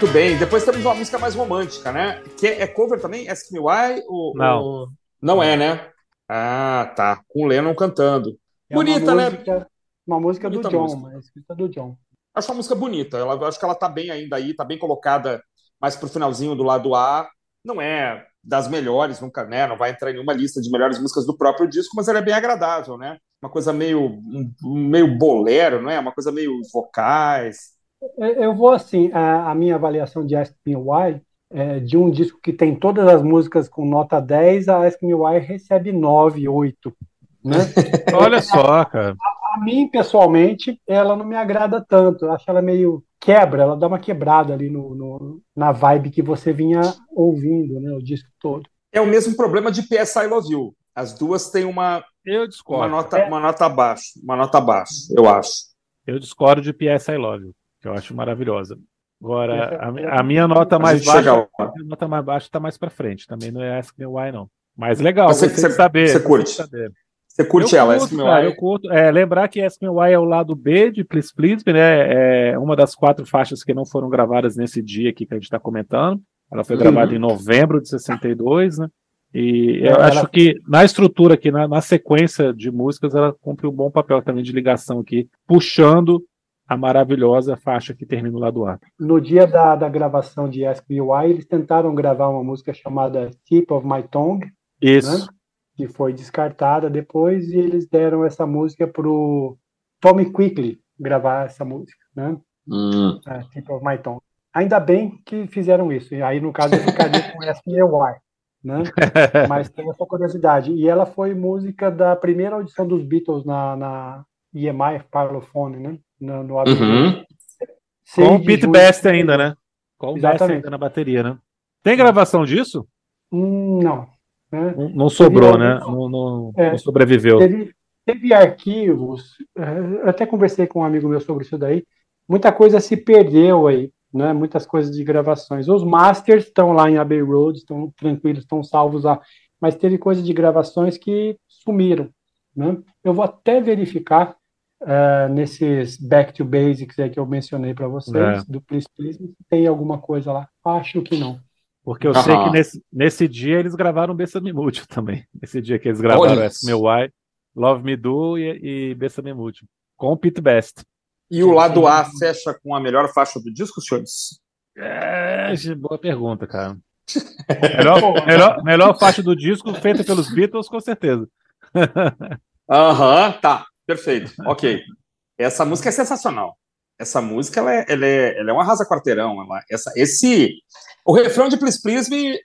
Muito bem. Depois temos uma música mais romântica, né? Que é, cover também? Ask Me Why? Ou, não. Ou... Não é, né? Ah, tá. Com o Lennon cantando. É bonita, uma né? música, né? Uma música bonita do John, música. uma escrita do John. Acho uma música bonita. Ela, acho que ela tá bem ainda aí, tá bem colocada mais pro finalzinho do lado A. Não é das melhores, nunca, né? Não vai entrar em nenhuma lista de melhores músicas do próprio disco, mas ela é bem agradável, né? Uma coisa meio, um, meio bolero, não é? Uma coisa meio vocais. Eu vou assim, a, a minha avaliação de Ask Me Why, é, de um disco que tem todas as músicas com nota 10, a Ask Me Why recebe 9, 8. Né? Olha só, cara. A, a, mim, pessoalmente, ela não me agrada tanto. Eu acho ela meio quebra, ela dá uma quebrada ali no, no, na vibe que você vinha ouvindo, né, o disco todo. É o mesmo problema de PS I Love You. As duas têm uma, eu discordo. uma nota, é. uma nota abaixo, uma nota abaixo, eu acho. Eu discordo de PS I Love You que eu acho maravilhosa. Agora, a, a minha nota mais baixa, a minha nota mais baixa está mais para frente. Também não é Ask Me Why, não. Mas legal, você, você saber. Você curte? Saber. Você curte eu ela, curto, Ask Me Why? Eu curto. É, lembrar que Ask Me Why é o lado B de Please Please Me, né? É uma das quatro faixas que não foram gravadas nesse dia aqui que a gente está comentando. Ela foi gravada uhum. em novembro de 62, né? E eu ela... acho que na estrutura aqui, na, na, sequência de músicas, ela cumpre um bom papel também de ligação aqui, puxando a maravilhosa faixa que termina lá do A. No dia da, da gravação de Ask Me Why, eles tentaram gravar uma música chamada Tip of My Tongue. Isso. Né? Que foi descartada depois, e eles deram essa música pro Tommy Quickly gravar essa música, né? Hum. É, Tip of My Tongue. Ainda bem que fizeram isso. E aí, no caso, eu ficaria com Ask Me Why. Né? Mas tem essa curiosidade. E ela foi música da primeira audição dos Beatles na, na EMI Parlophone, né? No, no uhum. Com o Pete Best ainda, né? Com o Best ainda na bateria, né? Tem gravação disso? Hum, não. Né? Não, não, sobrou, teve, né? Não, não, é, não sobreviveu. Teve, teve arquivos, é, eu até conversei com um amigo meu sobre isso daí. Muita coisa se perdeu aí, né? Muitas coisas de gravações. Os masters estão lá em Abbey Road, estão tranquilos, estão salvos lá. Mas teve coisa de gravações que sumiram. Né? Eu vou até verificar uh, nesses back to basics aí que eu mencionei para vocês, é. do se tem alguma coisa lá. Acho que não. Porque eu sei que nesse, nesse dia eles gravaram Bessame Múltiplo também. Nesse dia que eles gravaram Ask Me Why, Love Me Do e, e Bessame Múltiplo. Com o Pete Best. E o lado A fecha com a melhor faixa do disco, senhores? É, boa pergunta, cara. melhor, melhor, melhor faixa do disco feita pelos Beatles, com certeza. Aham, uhum, tá. Perfeito. Ok. Essa música é sensacional. Essa música ela é, ela é, ela é um arrasa-quarteirão. Ela, essa, esse, o refrão de Please Please Me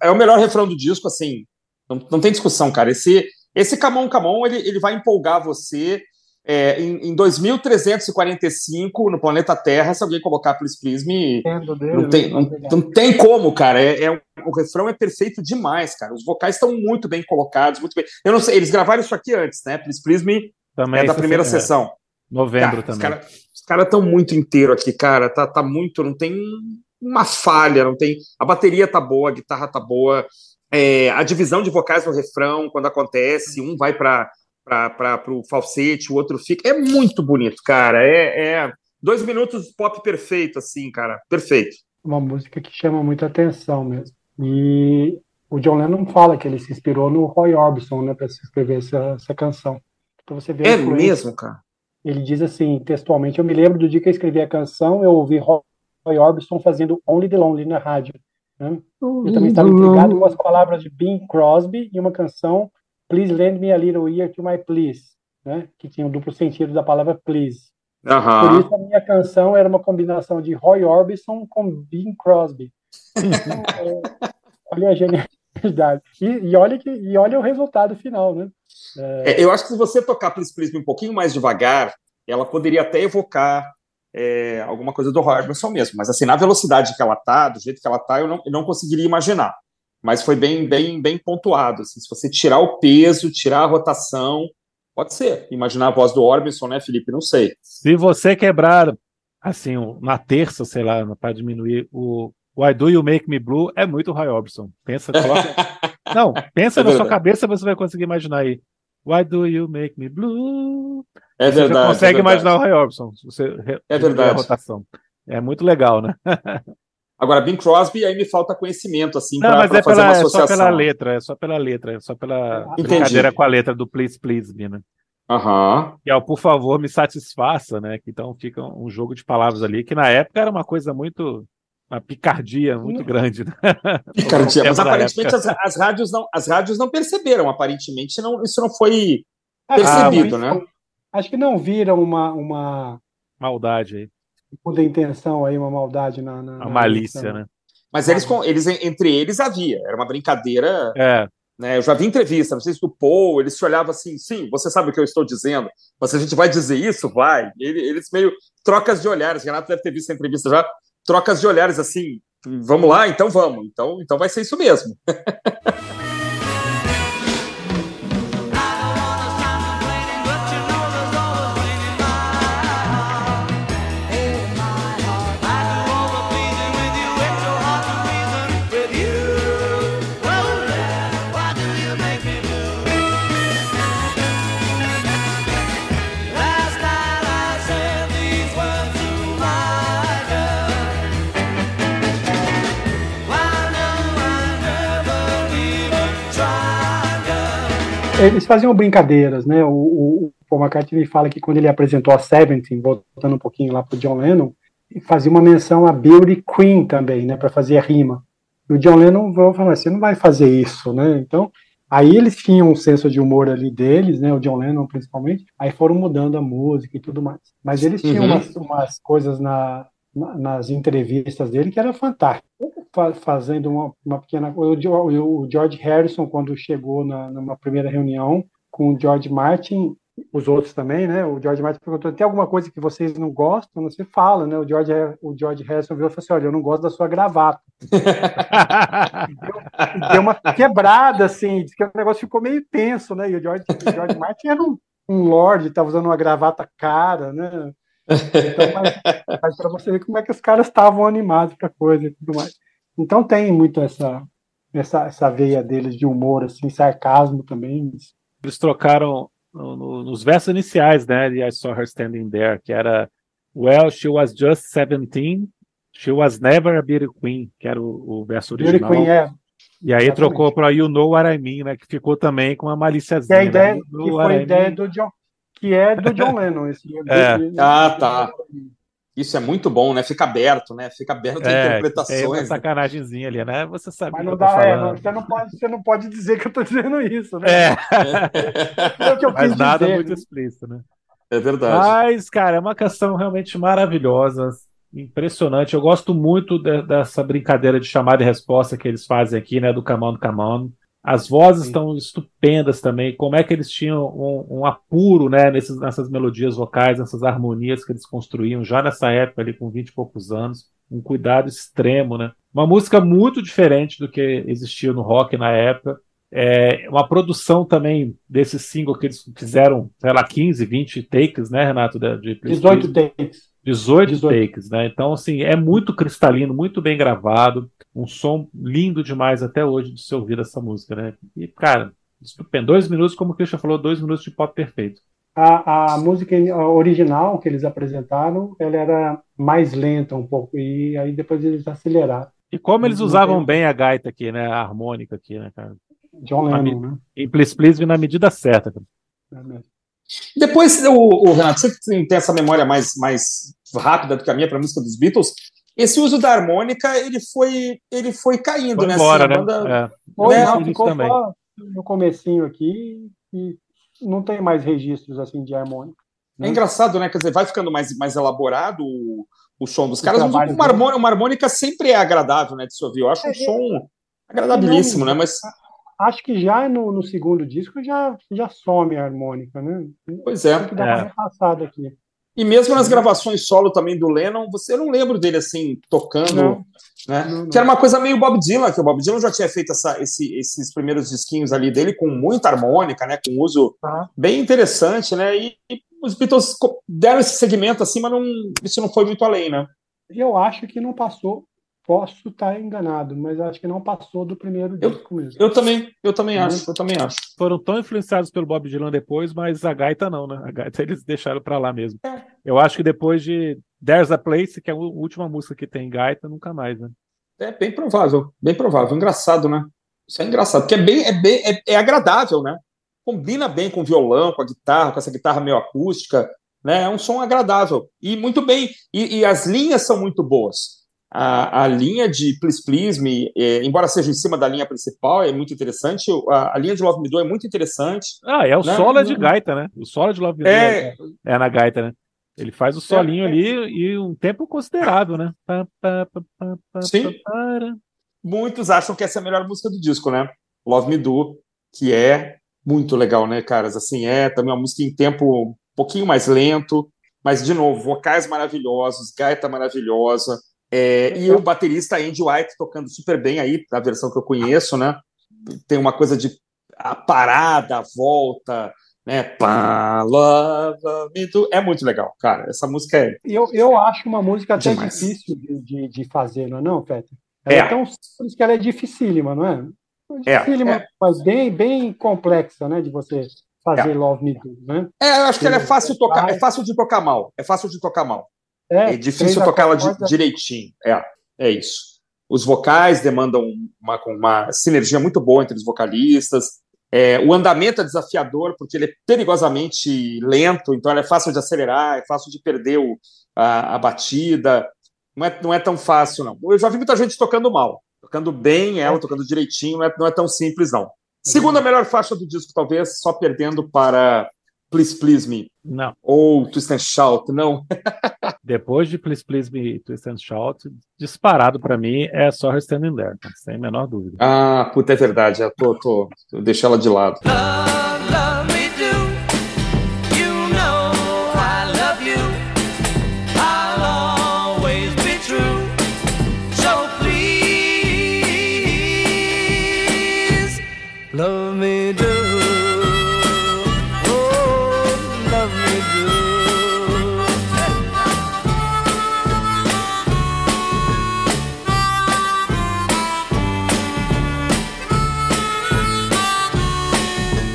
é o melhor refrão do disco, assim. Não, não tem discussão, cara. Esse, esse Camon Camon, ele, ele vai empolgar você. É, em, em 2345, no planeta Terra, se alguém colocar Please Please Me, não tem, não, não tem como, cara. É, é, o refrão é perfeito demais, cara. Os vocais estão muito bem colocados, muito bem. Eu não sei, eles gravaram isso aqui antes, né? Please Please Me também é da primeira é, sessão. Novembro cara, também. Os caras estão muito inteiro aqui, cara. Tá, tá muito, não tem uma falha, não tem. A bateria tá boa, a guitarra tá boa. É, a divisão de vocais no refrão, quando acontece, um vai para para o falsete, o outro fica. É muito bonito, cara. É, é dois minutos pop perfeito, assim, cara. Perfeito. Uma música que chama muita atenção mesmo. E o John Lennon fala que ele se inspirou no Roy Orbison, né, para escrever essa, essa canção. Você vê é mesmo, cara? Ele diz assim, textualmente, eu me lembro do dia que eu escrevi a canção, eu ouvi Roy Orbison fazendo Only the Lonely na rádio. Né? Eu também estava intrigado com as palavras de Bing Crosby e uma canção Please Lend Me a Little Ear to My Please, né? que tinha um duplo sentido da palavra please. Por isso a minha canção era uma combinação de Roy Orbison com Bing Crosby. Então, é, olha a genialidade. E, e, olha que, e olha o resultado final, né? É... É, eu acho que se você tocar Please Please Me um pouquinho mais devagar, ela poderia até evocar é, alguma coisa do Robertson mesmo, mas assim, na velocidade que ela tá, do jeito que ela tá, eu não, eu não conseguiria imaginar. Mas foi bem, bem, bem pontuado. Assim, se você tirar o peso, tirar a rotação, pode ser. Imaginar a voz do Orbison, né, Felipe? Não sei. Se você quebrar, assim, na terça, sei lá, para diminuir o Why Do You Make Me Blue, é muito Roy Orbison. Pensa, coloca... Não, pensa é na sua cabeça, você vai conseguir imaginar aí. Why do you make me blue? É você verdade. Você consegue é imaginar o Ray Orbison. Você é verdade. A rotação. É muito legal, né? Agora, Bing Crosby, aí me falta conhecimento, assim, para é fazer pela, uma associação. É só pela letra, é só pela letra, é só pela Entendi. brincadeira com a letra do Please Please Me, né? Aham. Que é o Por Favor, Me Satisfaça, né? Então fica um jogo de palavras ali, que na época era uma coisa muito uma picardia muito grande. Né? Picardia, mas aparentemente as, as, rádios não, as rádios não perceberam, aparentemente não, isso não foi ah, percebido, ah, né? Acho que não viram uma, uma maldade aí. Com intenção aí, uma maldade na. na uma malícia, na... né? Mas eles, eles, entre eles havia, era uma brincadeira. É. Né, eu já vi entrevista, não sei se do Paul, eles se olhavam assim, sim, você sabe o que eu estou dizendo, mas se a gente vai dizer isso, vai. Eles meio trocas de olhares, Renato deve ter visto a entrevista já, trocas de olhares assim, vamos lá, então vamos. Então, então vai ser isso mesmo. eles faziam brincadeiras, né? O, o, Paul McCartney fala que quando ele apresentou a Seventeen, voltando um pouquinho lá para o John Lennon, fazia uma menção a Beauty Queen também, né? Para fazer a rima. E o John Lennon falou: você não vai fazer isso, né? Então, aí eles tinham um senso de humor ali deles, né? O John Lennon principalmente. Aí foram mudando a música e tudo mais. Mas eles tinham uhum. umas, umas coisas na, nas entrevistas dele que era fantástico. Fazendo uma, uma pequena. O, o, George Harrison, quando chegou na, numa primeira reunião com o George Martin, os outros também, né? O George Martin perguntou: tem alguma coisa que vocês não gostam? Você fala, né? O George, o George Harrison viu e falou assim: olha, eu não gosto da sua gravata. deu, deu, uma quebrada, assim, que o negócio ficou meio tenso, né? E o George, o George Martin era um, um lord, estava usando uma gravata cara, né? Então, mas, mas para você ver como é que os caras estavam animados para coisa e tudo mais. Então tem muito essa, essa, essa veia deles de humor, assim, sarcasmo também. Eles trocaram no, no, nos versos iniciais, né, de I Saw Her Standing There, que era Well, she was just 17, she was never a beauty queen, que era o, o verso original. Beauty Queen, é. E aí Exatamente. trocou para You Know What I Mean, né, que ficou também com uma maliciazinha. Que, a ideia, né? que foi a ideia do John, que é do John Lennon. Esse, é. ah, tá. Isso é muito bom, né? Fica aberto, né? Fica aberto é, a interpretações. É uma né? sacanagemzinha ali, né? Você sabe. Mas não dá, é, você, não pode, você não pode dizer que eu estou dizendo isso, né? É. é o que eu Mas nada dizer, muito né? explícito, né? É verdade. Mas, cara, é uma canção realmente maravilhosa, impressionante. Eu gosto muito de, dessa brincadeira de chamada e resposta que eles fazem aqui, né? Do On, Come On. As vozes Sim. estão estupendas também. Como é que eles tinham um, um apuro né, nesses, nessas melodias vocais, nessas harmonias que eles construíam já nessa época, ali com 20 e poucos anos. Um cuidado extremo, né? Uma música muito diferente do que existia no rock na época. É uma produção também desse single que eles fizeram, sei lá, 15, 20 takes, né, Renato? De, de 18 takes. 18, 18 takes, né? Então, assim, é muito cristalino, muito bem gravado um som lindo demais até hoje de se ouvir essa música, né? E, cara, estupendo. Dois minutos, como o Christian falou, dois minutos de pop perfeito. A, a música original que eles apresentaram, ela era mais lenta um pouco, e aí depois eles aceleraram. E como eles usavam bem a gaita aqui, né? A harmônica aqui, né, cara? John Lennon, né? Em Please Please na medida certa. Cara. É mesmo. Depois, o, o, Renato, você tem essa memória mais, mais rápida do que a minha para a música dos Beatles, esse uso da harmônica ele foi ele foi caindo foi né embora, assim, né? Banda, é. Né? não, ficou também. só no comecinho aqui e não tem mais registros assim de harmônica né? é engraçado né quer dizer vai ficando mais mais elaborado o, o som dos caras mas uma, harmônica, uma harmônica sempre é agradável né de se ouvir eu acho é, um som agradabilíssimo né mas acho que já no, no, segundo disco já já some a harmônica né pois é, tem que dar é. uma repassada aqui e mesmo nas gravações solo também do Lennon, você eu não lembro dele assim, tocando, não, né? Não, não. Que era uma coisa meio Bob Dylan, que o Bob Dylan já tinha feito essa, esse, esses primeiros disquinhos ali dele com muita harmônica, né? Com uso ah. bem interessante, né? E, e, os Beatles deram esse segmento assim, mas não, isso não foi muito além, né? Eu acho que não passou Posso estar enganado, mas acho que não passou do primeiro eu, disco mesmo. Eu também, eu também uhum. acho, eu também acho. Foram tão influenciados pelo Bob Dylan depois, mas a gaita não, né? A gaita eles deixaram para lá mesmo. É. Eu acho que depois de There's a Place, que é a última música que tem gaita, nunca mais, né? É bem provável, bem provável. Engraçado, né? Isso é engraçado, porque é bem, é bem, é, é agradável, né? Combina bem com o violão, com a guitarra, com essa guitarra meio acústica, né? É um som agradável e muito bem. E, e as linhas são muito boas a, a linha de Please Please Me, é, embora seja em cima da linha principal, é muito interessante. A, a linha de Love Me Do é muito interessante. Ah, é o né? solo de gaita, né? O solo de Love Me Do é, é, é na gaita, né? Ele faz o solinho é, ali e um tempo considerável, né? Sim. Muitos acham que essa é a melhor música do disco, né? Love Me Do, que é muito legal, né, caras? Assim, é também uma música em tempo um pouquinho mais lento, mas, de novo, vocais maravilhosos, gaita maravilhosa, é, e o baterista Andy White tocando super bem aí, a versão que eu conheço, né? Tem uma coisa de a parada, a volta, né? Pá, love. É muito legal, cara. Essa música é. Eu, eu acho uma música até demais. difícil de, de, de, fazer, não é, não, Peter? Ela é. é tão simples que ela é dificílima, não é? é dificílima, é, é. mas bem, bem complexa, né? De você fazer é. Love Me Do, né? É, eu acho que ela é fácil, tocar, é fácil de tocar mal. É fácil de tocar mal. É, é difícil tocar ela de, direitinho. É, é isso. Os vocais demandam uma, uma sinergia muito boa entre os vocalistas. É, o andamento é desafiador porque ele é perigosamente lento, então é fácil de acelerar, é fácil de perder o, a, a, batida. Não é, não é tão fácil, não. Eu já vi muita gente tocando mal. Tocando bem, ela, tocando direitinho, não é, não é tão simples, não. Segunda melhor faixa do disco, talvez, só perdendo para Please Please Me. Não. Ou Twist and Shout, não. Depois de Please Please Me Twist and Shout, disparado para mim é só Her Standing There, sem a menor dúvida. Ah, puta, é verdade. Eu, tô, tô, eu deixei ela de lado.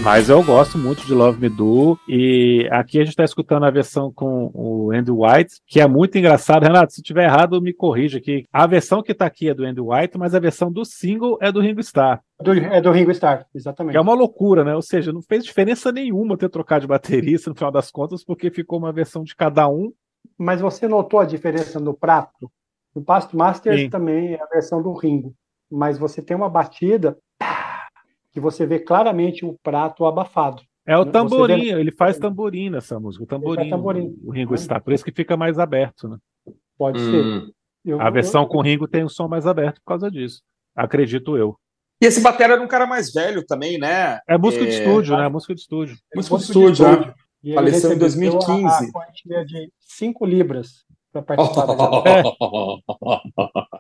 Mas eu gosto muito de Love Me Do. E aqui a gente está escutando a versão com o Andy White, que é muito engraçado. Renato, se tiver errado, me corrija aqui. A versão que está aqui é do Andy White, mas a versão do single é do Ringo Starr. Do, é do Ringo Starr, exatamente. Que é uma loucura, né? Ou seja, não fez diferença nenhuma ter trocado de baterista no final das contas, porque ficou uma versão de cada um. Mas você notou a diferença no prato? O Past Masters Sim. também é a versão do Ringo. Mas você tem uma batida que você vê claramente o prato abafado. É o tamborim, vê... ele faz tamborim nessa música. O tamborim, tamborim. o Ringo está. Por isso que fica mais aberto, né? Pode hum. ser. Eu, a versão eu... com o Ringo tem um som mais aberto por causa disso. Acredito eu. E esse batera era um cara mais velho também, né? É música é... de estúdio, né? Música de estúdio. Música de estúdio. Né? Faleceu em 2015. A, a quantia de 5 libras para participar da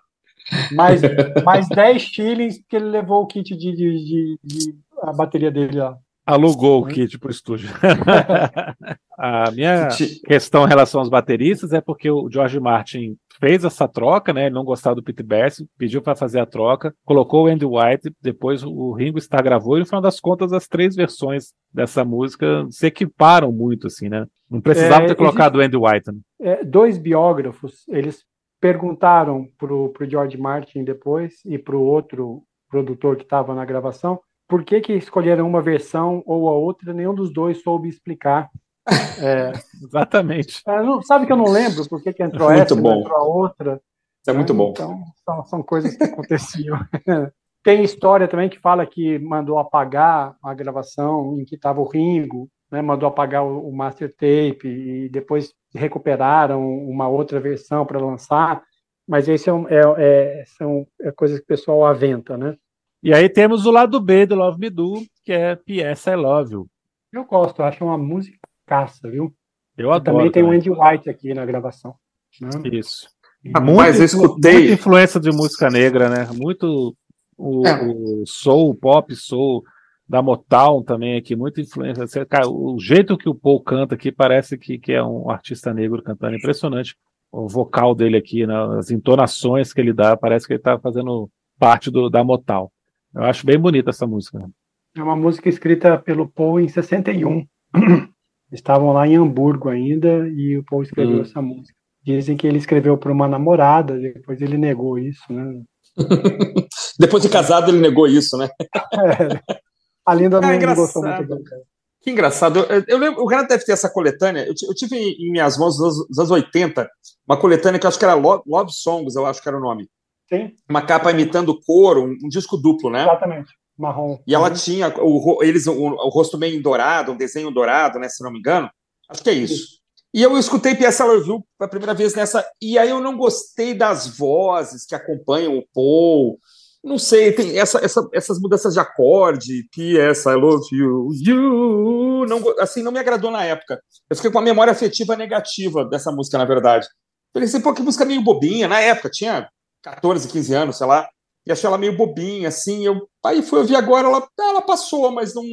mais, mais 10 shillings que ele levou o kit de, de, de, de a bateria dele lá. Alugou o kit para o estúdio. a minha questão em relação aos bateristas é porque o George Martin fez essa troca, né? Ele não gostava do Pete Best, pediu para fazer a troca, colocou o Andy White, depois o Ringo Starr gravou e no final das contas as três versões dessa música se equiparam muito, assim, né? Não precisava é, ter colocado o Andy White. Né? É, dois biógrafos, eles perguntaram para o George Martin depois e para o outro produtor que estava na gravação por que, que escolheram uma versão ou a outra, nenhum dos dois soube explicar. É, Exatamente. É, não, sabe que eu não lembro por que, que entrou é essa e entrou a outra. Isso é muito bom. Então, são, são coisas que aconteciam. Tem história também que fala que mandou apagar a gravação em que estava o Ringo, né, mandou apagar o, o master tape e depois recuperaram uma outra versão para lançar, mas esse é, é, é, são é coisas que o pessoal aventa, né? E aí temos o lado B do Love Me Do, que é P.S. I Love You. Eu gosto, eu acho uma música caça, viu? Eu adoro. Também tem o Andy White aqui na gravação. Né? Isso. Ah, Mas eu escutei. Muita influência de música negra, né? Muito o, é. o soul, o pop soul da Motown também aqui, muita influência. Cara, o jeito que o Paul canta aqui parece que, que é um artista negro cantando, impressionante. O vocal dele aqui, né, as entonações que ele dá, parece que ele está fazendo parte do, da Motown. Eu acho bem bonita essa música. É uma música escrita pelo Paul em 61. Estavam lá em Hamburgo ainda e o Paul escreveu hum. essa música. Dizem que ele escreveu para uma namorada, depois ele negou isso, né? depois de casado ele negou isso, né? é. A Linda ah, não, gostou muito do Que engraçado. Eu, eu lembro, o Renato deve ter essa coletânea. Eu, eu tive em, em, minhas mãos, nos, nos anos 80, uma coletânea que eu acho que era Love, Love, Songs, eu acho que era o nome. Sim. Uma capa imitando couro, um, um disco duplo, né? Exatamente. Marrom. E ela uhum. tinha o, eles, o, o, rosto meio dourado, um desenho dourado, né? Se não me engano. Acho que é isso. E eu escutei P.S. Love You pela primeira vez nessa. E aí eu não gostei das vozes que acompanham o Paul não sei, tem essa, essa, essas mudanças de acorde, P.S. I love you, you, não, assim, não me agradou na época. Eu fiquei com a memória afetiva negativa dessa música, na verdade. Falei assim, pô, que música meio bobinha, na época, tinha 14, 15 anos, sei lá, e achei ela meio bobinha, assim, eu, aí fui ouvir agora, ela, ela passou, mas não,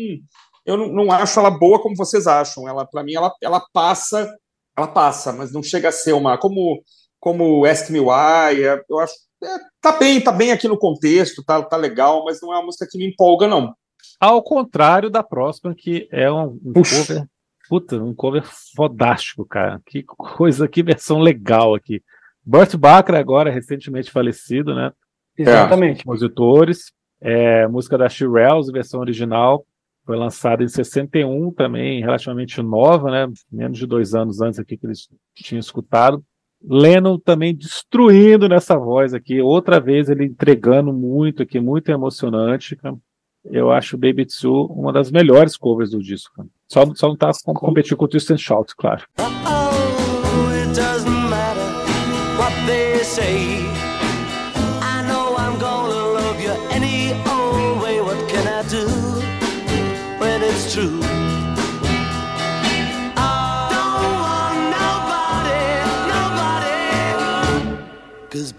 eu não, não acho ela boa como vocês acham, ela, para mim, ela, ela passa, ela passa, mas não chega a ser uma, como, como Ask Me Why, eu acho é, tá bem, tá bem aqui no contexto, tá, tá legal, mas não é uma música que me empolga, não. Ao contrário da próxima, que é um, um cover. Puta, um cover fodástico, cara. Que coisa, que versão legal aqui. Burt Bacharach, agora recentemente falecido, né? Exatamente. É, compositores. É, música da Shirelles, versão original. Foi lançada em 61 também, relativamente nova, né? Menos de dois anos antes aqui que eles tinham escutado. Leno também destruindo nessa voz aqui, outra vez ele entregando muito aqui, muito emocionante. Cara. Eu acho Baby Tsu uma das melhores covers do disco. Cara. Só, só não tá competindo com o Twist and Shout, claro.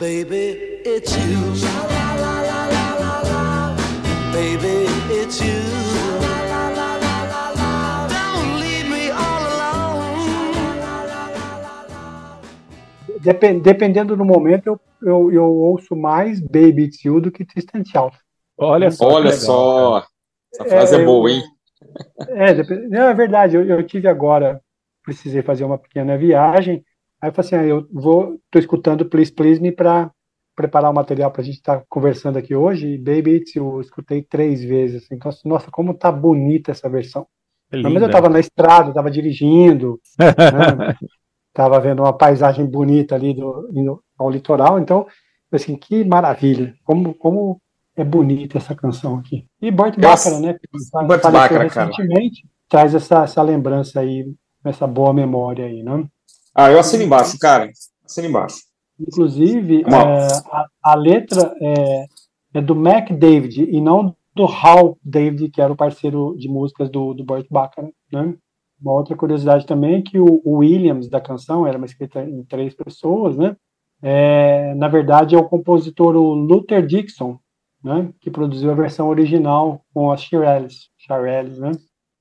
Baby, it's you. Baby, it's you. Don't leave me all alone. Dependendo do momento, eu, eu, eu ouço mais Baby It's You do que Tristan Shout. Olha só. Olha só. Essa frase é, é boa, hein? É, é verdade, eu, eu tive agora, precisei fazer uma pequena viagem, aí eu falei assim, ah, eu vou, tô escutando Please Please Me para preparar o material para a gente estar tá conversando aqui hoje, e Baby It's Eu escutei três vezes, assim, então, nossa, como tá bonita essa versão. É Mas eu estava na estrada, estava dirigindo, né, estava vendo uma paisagem bonita ali do, indo ao litoral, então, assim, que maravilha, como, como é bonita essa canção aqui. E Bart Bacharach, né? Bart Bacharach, recentemente, cara. traz essa, essa lembrança aí, essa boa memória aí, né? Ah, eu assino embaixo, cara. Assino embaixo. Inclusive, é, a, a, letra é, é, do Mac David e não do Hal David, que era o parceiro de músicas do, do Burt Bacharach, né? Uma outra curiosidade também é que o, o Williams da canção era uma escrita em três pessoas, né? É, na verdade, é o compositor o Luther Dixon, né? Que produziu a versão original com as Shirelles, Shirelles né?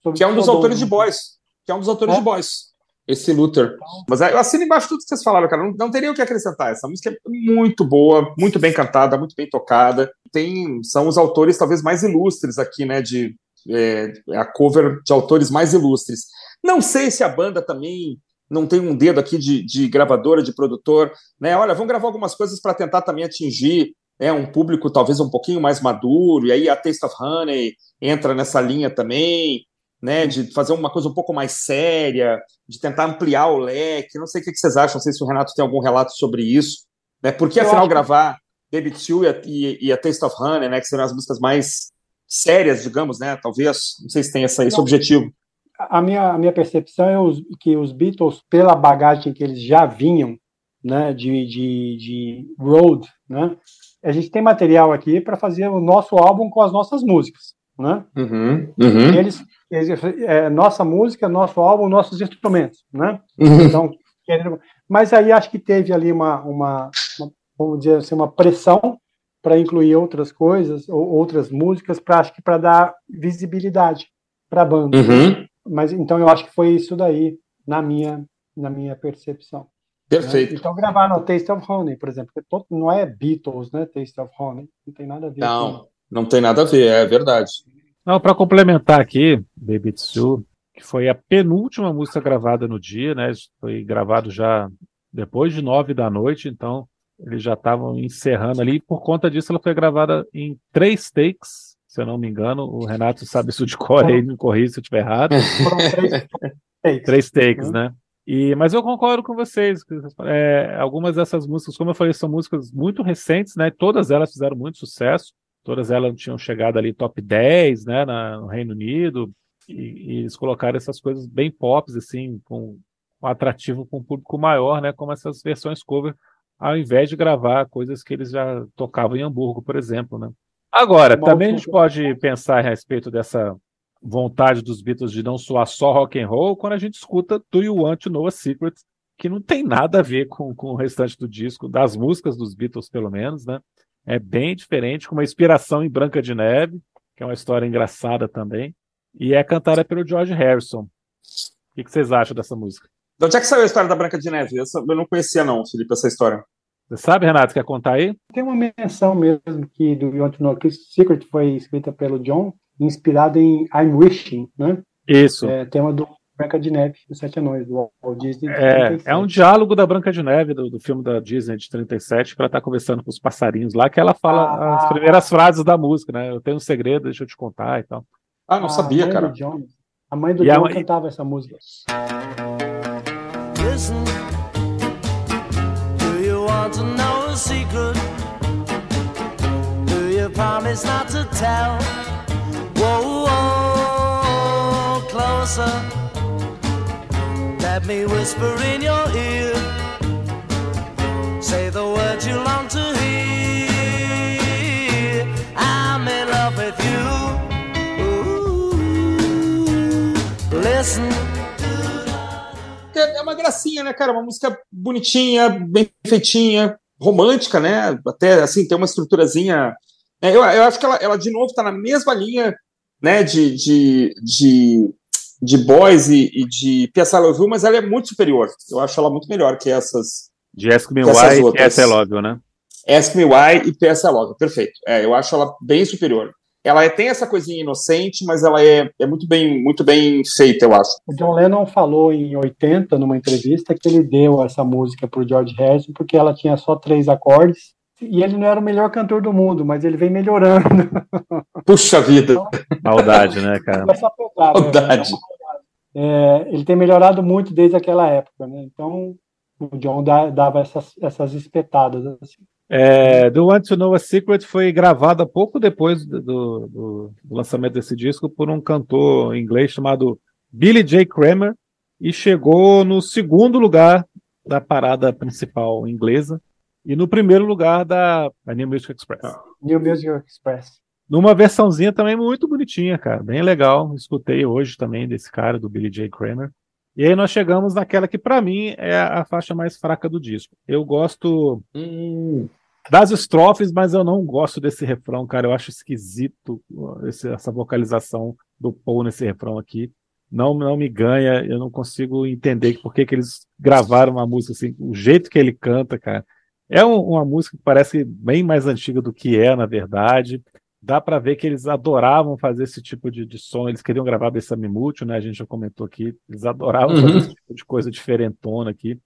Sobre que é um dos autores de Boys. Que é um dos autores é? de Boys. Esse Luther. Mas eu assino embaixo tudo que vocês falaram, cara. Não, não teria o que acrescentar. Essa música é muito boa, muito bem cantada, muito bem tocada. Tem, são os autores talvez mais ilustres aqui, né? De é, a cover de autores mais ilustres. Não sei se a banda também não tem um dedo aqui de, de gravadora, de produtor, né? Olha, vamos gravar algumas coisas para tentar também atingir é, um público talvez um pouquinho mais maduro, e aí a Taste of Honey entra nessa linha também né, de fazer uma coisa um pouco mais séria, de tentar ampliar o leque. Não sei o que vocês acham, não sei se o Renato tem algum relato sobre isso. Né? Por que, afinal, gravar Baby Two e, e, e, a Taste of Honey, né, que serão as músicas mais sérias, digamos, né? Talvez, não sei se tem essa, esse objetivo. A minha, a minha percepção é os, que os Beatles, pela bagagem que eles já vinham, né, de, de, de road, né, a gente tem material aqui para fazer o nosso álbum com as nossas músicas, né? Uhum, uhum. Eles é, nossa música, nosso álbum, nossos instrumentos, né? Uhum. Então, mas aí acho que teve ali uma, uma, uma vamos dizer assim, uma pressão para incluir outras coisas ou outras músicas para acho que para dar visibilidade para a banda. Uhum. Mas então eu acho que foi isso daí na minha na minha percepção. Perfeito. Né? Então gravar no Taste of Honey, por exemplo, não é Beatles, né? Taste of Honey, não tem nada a ver. Não, com... não tem nada a ver, é verdade. Não, para complementar aqui, Baby Tsu, que foi a penúltima música gravada no dia, né? Foi gravado já depois de nove da noite, então eles já estavam encerrando ali. Por conta disso, ela foi gravada em três takes, se eu não me engano. O Renato sabe isso de cor aí, me corrija se eu estiver errado. três, três takes, né? E, mas eu concordo com vocês. É, algumas dessas músicas, como eu falei, são músicas muito recentes, né? Todas elas fizeram muito sucesso todas elas tinham chegado ali top 10, né, na, no Reino Unido, e, e, eles colocaram essas coisas bem pops, assim, com um atrativo com um público maior, né, como essas versões cover, ao invés de gravar coisas que eles já tocavam em Hamburgo, por exemplo, né. Agora, também a gente pode pensar a respeito dessa vontade dos Beatles de não soar só rock and roll quando a gente escuta Do You Want to Know a Secret, que não tem nada a ver com, com o restante do disco, das músicas dos Beatles, pelo menos, né? É bem diferente, com uma inspiração em Branca de Neve, que é uma história engraçada também. E é cantada pelo George Harrison. O que, vocês acham dessa música? De onde é que saiu a história da Branca de Neve? Eu não conhecia, não, Felipe, essa história. Você sabe, Renato, quer contar aí? Tem uma menção mesmo que do You Want to Know Secret foi escrita pelo John, inspirada em I'm Wishing, né? Isso. É, tema do Branca de Neve, Os Sete Anões, do Walt Disney. É, é um diálogo da Branca de Neve, do, do filme da Disney de 37, que ela está conversando com os passarinhos lá, que ela fala ah, as primeiras frases da música, né? Eu tenho um segredo, deixa eu te contar e tal. Ah, não sabia, cara. John, a mãe do e John mãe... cantava essa música. Listen, do you want to know a secret? Do you promise not to tell? Whoa, whoa, closer. Let me whisper in your ear. Say the words you long to hear. I'm in love with you. Ooh, listen. É uma gracinha, né, cara? Uma música bonitinha, bem feitinha, romântica, né? Até assim, tem uma estruturazinha. É, eu, eu acho que ela, ela de novo está na mesma linha né, de, de, de de Boys e, e de P.S. I Love You, mas ela é muito superior. Eu acho ela muito melhor que essas. De Ask Me Why e P.S. I Love You, né? Ask Me Why e P.S. I Love You, perfeito. É, eu acho ela bem superior. ela é, tem essa coisinha inocente, mas ela é, é muito bem muito bem feita, eu acho. O John Lennon falou em 80, numa entrevista, que ele deu essa música para o George Harrison porque ela tinha só três acordes e ele não era o melhor cantor do mundo, mas ele vem melhorando. Puxa vida! Então, Maldade, né, cara? Pegada, Maldade. Né? É, ele tem melhorado muito desde aquela época, né? Então, o John dava essas, essas espetadas. Assim. É, Do Want to Know a Secret foi gravada pouco depois do, do, do, lançamento desse disco por um cantor inglês chamado Billy J. Kramer e chegou no segundo lugar da parada principal inglesa e no primeiro lugar da, da New Music Express. New Music Express. Numa versãozinha também muito bonitinha, cara, bem legal. Escutei hoje também desse cara, do Billy J. Kramer. E aí nós chegamos naquela que para mim é a faixa mais fraca do disco. Eu gosto hum, das estrofes, mas eu não gosto desse refrão, cara. Eu acho esquisito esse, essa vocalização do Paul nesse refrão aqui. Não, não me ganha, eu não consigo entender por que, que eles gravaram uma música assim, o jeito que ele canta, cara. É um, uma música que parece bem mais antiga do que é, na verdade dá para ver que eles adoravam fazer esse tipo de, de som. Eles queriam gravar Bessame Mútil, né? A gente já comentou aqui. Eles adoravam uhum. fazer esse tipo de coisa diferentona aqui.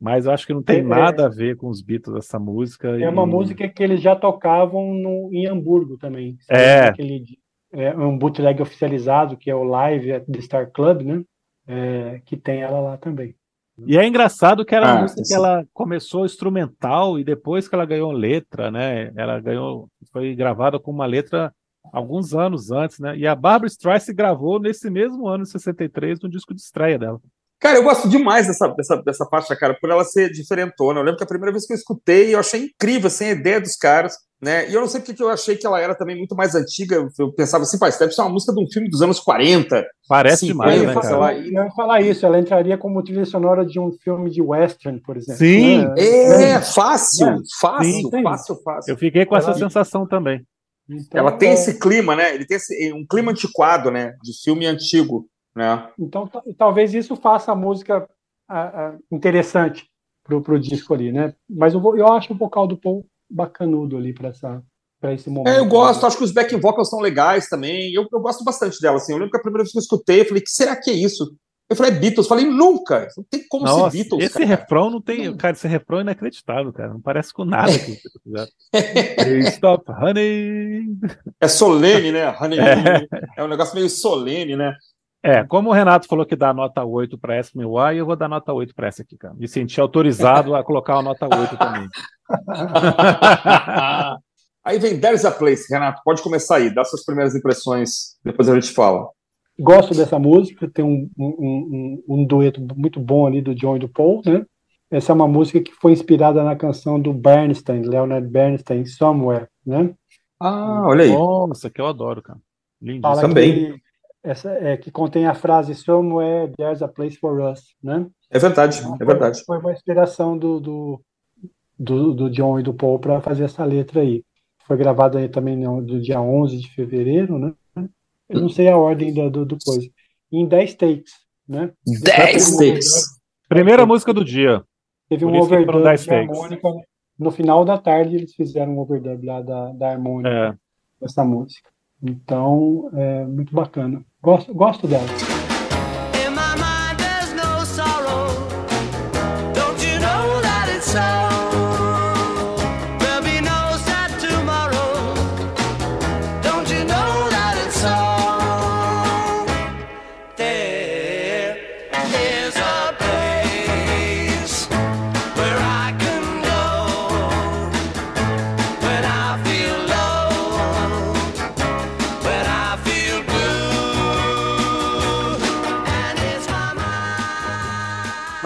Mas eu acho que não tem é, nada a ver com os Beatles essa música. É e... uma música que eles já tocavam no, em Hamburgo também. É. Aquele, é um bootleg oficializado, que é o Live at the Star Club, né? É, que tem ela lá também. E é engraçado que era ah, música que ela começou instrumental e depois que ela ganhou letra, né? Ela ganhou, foi gravada com uma letra alguns anos antes, né? E a Barbara Streisand gravou nesse mesmo ano, em 63, no disco de estreia dela. Cara, eu gosto demais dessa, dessa, dessa faixa, cara, por ela ser diferentona. Eu lembro que a primeira vez que eu escutei, eu achei incrível, assim, a ideia dos caras, né? E eu não sei porque eu achei que ela era também muito mais antiga. Eu pensava assim, pai, deve ser uma música de um filme dos anos 40. Parece 50, demais, né, cara? Eu ia falar isso, ela entraria como trilha sonora de um filme de western, por exemplo. Sim! Né? É, é, fácil, é. fácil, Sim, fácil, fácil. Eu fiquei com ela... essa sensação também. Então, ela tem é... esse clima, né? Ele tem esse, um clima antiquado, né? De filme antigo. Né? Então, talvez isso faça a música interessante pro, pro disco ali, né? Mas eu, eu acho o vocal do Paul bacanudo ali para essa para esse momento. É, eu gosto, acho que os backing vocals são legais também. Eu, eu gosto bastante dela, assim. Eu lembro que a primeira vez que eu escutei, eu falei, que será que é isso? Eu falei, é Beatles. Eu falei, nunca. Não tem como Nossa, ser Beatles. Esse cara. refrão não tem. Cara, esse refrão é inacreditável, cara. Não parece com nada que Stop, honey. É solene, né? Honey. É. é um negócio meio solene, né? É, como o Renato falou que dá nota 8 para essa UI, eu vou dar nota 8 para essa aqui, cara. Me senti autorizado a colocar uma nota 8 também. aí vem There's a Place, Renato, pode começar aí, dá suas primeiras impressões, depois a gente fala. Gosto dessa música, tem um, um, um, um dueto muito bom ali do John e do Paul, né? Essa é uma música que foi inspirada na canção do Bernstein, Leonard Bernstein, Somewhere, né? Ah, olha aí. Nossa, que eu adoro, cara. Lindo. Também. Que essa, é, que contém a frase Somewhere There's a Place for Us, né? É verdade, então, é verdade. Foi uma inspiração do, do, do, do John e do Paul para fazer essa letra aí. Foi gravada aí também no, do dia 11 de fevereiro, né? Eu não sei a ordem da, do, do coisa. Em 10 takes, né? 10 takes! Primeira música do dia. Teve um overdub de harmônica. No final da tarde eles fizeram um overdub lá da, da harmônica é. dessa música. Então, é muito bacana. Gosto, gosto dela.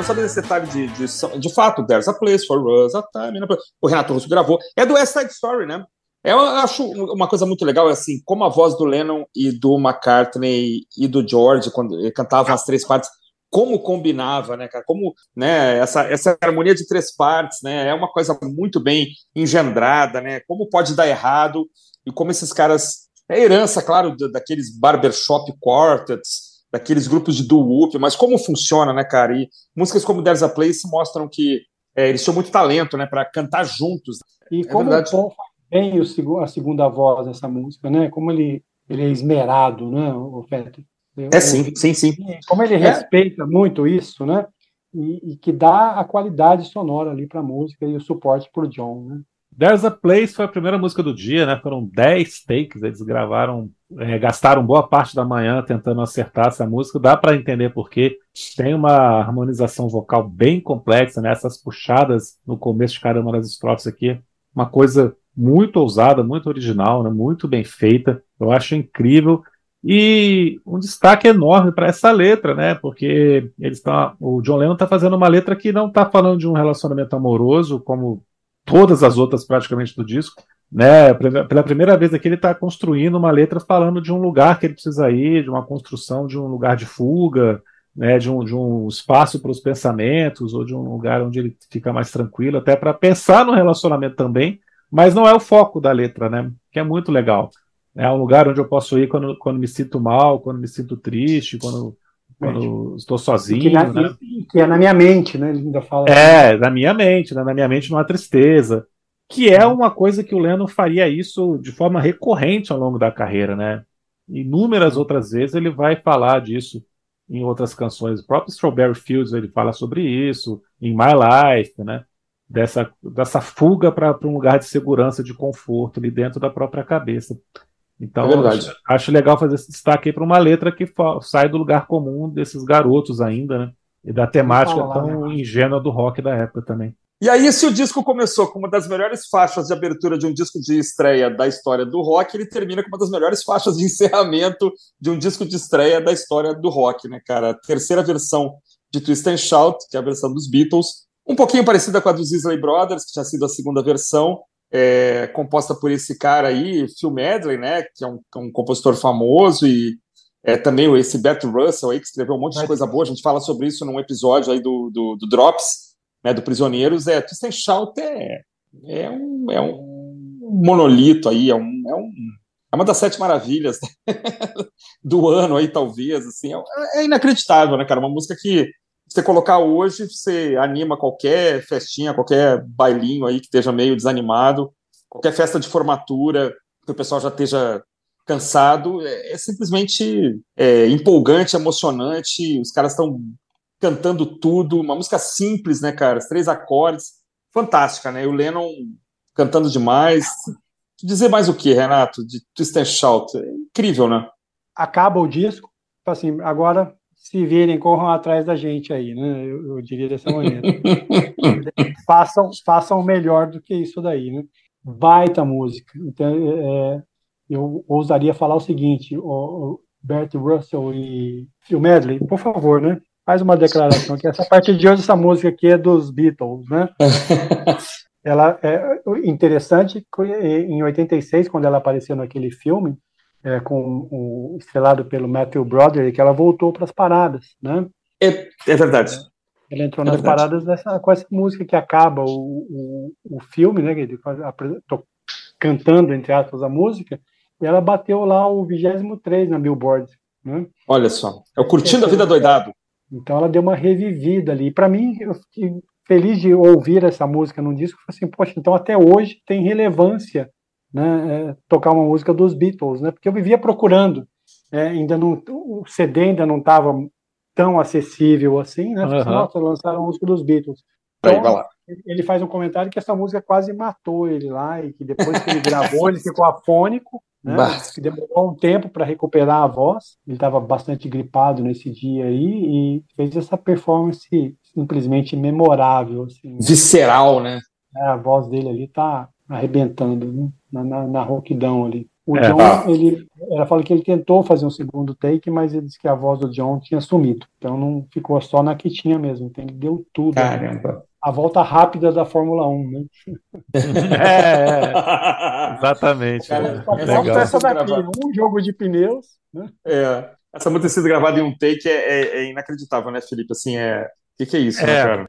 Saber esse detalhe de, de, de fato, There's a Place for Us, a Time. O Renato Russo gravou. É do West Side Story, né? Eu acho uma coisa muito legal, assim, como a voz do Lennon e do McCartney e do George, quando cantavam as três partes, como combinava, né, cara? Como, né, essa, essa harmonia de três partes, né, é uma coisa muito bem engendrada, né? Como pode dar errado e como esses caras é herança, claro, daqueles barbershop quartets, daqueles grupos de doo-wop, mas como funciona, né, cara? E músicas como There's a Place mostram que é, eles tinham muito talento, né, para cantar juntos. E é como, o Paul, bem o, a segunda voz dessa música, né? Como ele, ele é esmerado, né, o Fetter? É sim, sim, sim. Como ele é. respeita muito isso, né? E, e, que dá a qualidade sonora ali para a música e o suporte para o John, né? There's a Place foi a primeira música do dia, né? Foram 10 takes, eles gravaram, é, gastaram boa parte da manhã tentando acertar essa música. Dá para entender porque tem uma harmonização vocal bem complexa, né? Essas puxadas no começo de cada uma das estrofes aqui, uma coisa muito ousada, muito original, né? Muito bem feita. Eu acho incrível. E um destaque enorme para essa letra, né? Porque eles tá, o John Lennon está fazendo uma letra que não está falando de um relacionamento amoroso, como todas as outras praticamente do disco. Né? Pela primeira vez aqui ele está construindo uma letra falando de um lugar que ele precisa ir, de uma construção de um lugar de fuga, né? de, um, de um espaço para os pensamentos, ou de um lugar onde ele fica mais tranquilo, até para pensar no relacionamento também, mas não é o foco da letra, né? que é muito legal. É um lugar onde eu posso ir quando, quando me sinto mal, quando me sinto triste, quando quando estou sozinho. Que, na, né? que, é na minha mente, né? Ele ainda fala. É, assim. na minha mente, né? na minha mente não há tristeza. Que é uma coisa que o Lennon faria isso de forma recorrente ao longo da carreira, né? Inúmeras outras vezes ele vai falar disso em outras canções. O próprio Strawberry Fields ele fala sobre isso, em My Life, né? Dessa, dessa fuga para um lugar de segurança, de conforto ali dentro da própria cabeça. Então, é acho, acho, legal fazer esse destaque para uma letra que sai do lugar comum desses garotos ainda, né? E da temática falar, tão né? ingênua do rock da época também. E aí, se o disco começou com uma das melhores faixas de abertura de um disco de estreia da história do rock, ele termina com uma das melhores faixas de encerramento de um disco de estreia da história do rock, né, cara? A terceira versão de Twist and Shout, que é a versão dos Beatles, um pouquinho parecida com a dos Isley Brothers, que tinha sido a segunda versão, é, composta por esse cara aí, Phil Medley, né, que é um, um compositor famoso e é, também esse Bert Russell aí que escreveu um monte de coisa boa. A gente fala sobre isso num episódio aí do, do, do Drops, né, do Prisioneiros. É, Twist Shout é, é, um, é um monolito aí, é, um, é, um, é uma das sete maravilhas do ano aí, talvez, assim, é, é inacreditável, né, cara? Uma música que você colocar hoje, você anima qualquer festinha, qualquer bailinho aí que esteja meio desanimado, qualquer festa de formatura, que o pessoal já esteja cansado, é, é simplesmente é, empolgante, emocionante, os caras estão cantando tudo, uma música simples, né, cara? Os três acordes, fantástica, né? E o Lennon cantando demais. Dizer mais o que, Renato, de Twist and Shout? É incrível, né? Acaba o disco, assim, agora se virem, corram atrás da gente aí, né? Eu, eu diria dessa maneira. façam, façam melhor do que isso daí, né? Baita música. Então, é, eu ousaria falar o seguinte, o, o Bert Russell e Phil Medley, por favor, né? Faz uma declaração que essa parte de hoje essa música aqui é dos Beatles, né? ela é interessante em 86 quando ela apareceu naquele filme é, com o estrelado pelo Matthew Broderick, que ela voltou para as paradas, né? É, é verdade. Ela entrou é nas verdade. paradas dessa, com essa música que acaba o, o, o filme, né? Que tô cantando, entre aspas, a música, e ela bateu lá o 23 na Billboard. Né? Olha só, é o Curtindo a Vida Doidado. Então ela deu uma revivida ali. Para mim, eu fiquei feliz de ouvir essa música num disco. Falei assim, poxa, então até hoje tem relevância né, é, tocar uma música dos Beatles, né? Porque eu vivia procurando, é, ainda não, o CD ainda não estava tão acessível assim, né? Uhum. Nossa, lançaram a música dos Beatles. Então, ele faz um comentário que essa música quase matou ele lá e que depois que ele gravou ele ficou afônico, né? Que demorou um tempo para recuperar a voz. Ele estava bastante gripado nesse dia aí e fez essa performance simplesmente memorável, assim. Visceral, né? É, a voz dele ali tá arrebentando né? na, na, na rouquidão ali. O é, John, ah. ele, ela fala que ele tentou fazer um segundo take, mas ele disse que a voz do John tinha sumido. Então não ficou só na que tinha mesmo. Então ele deu tudo. Né? Caramba. Né? A volta rápida da Fórmula 1, né? é, é, exatamente. Cara, é. essa daqui, um jogo de pneus. Né? É, essa música ter sido gravada em um take é, é, é inacreditável, né, Felipe? Assim, é. O que, que é isso, né, cara?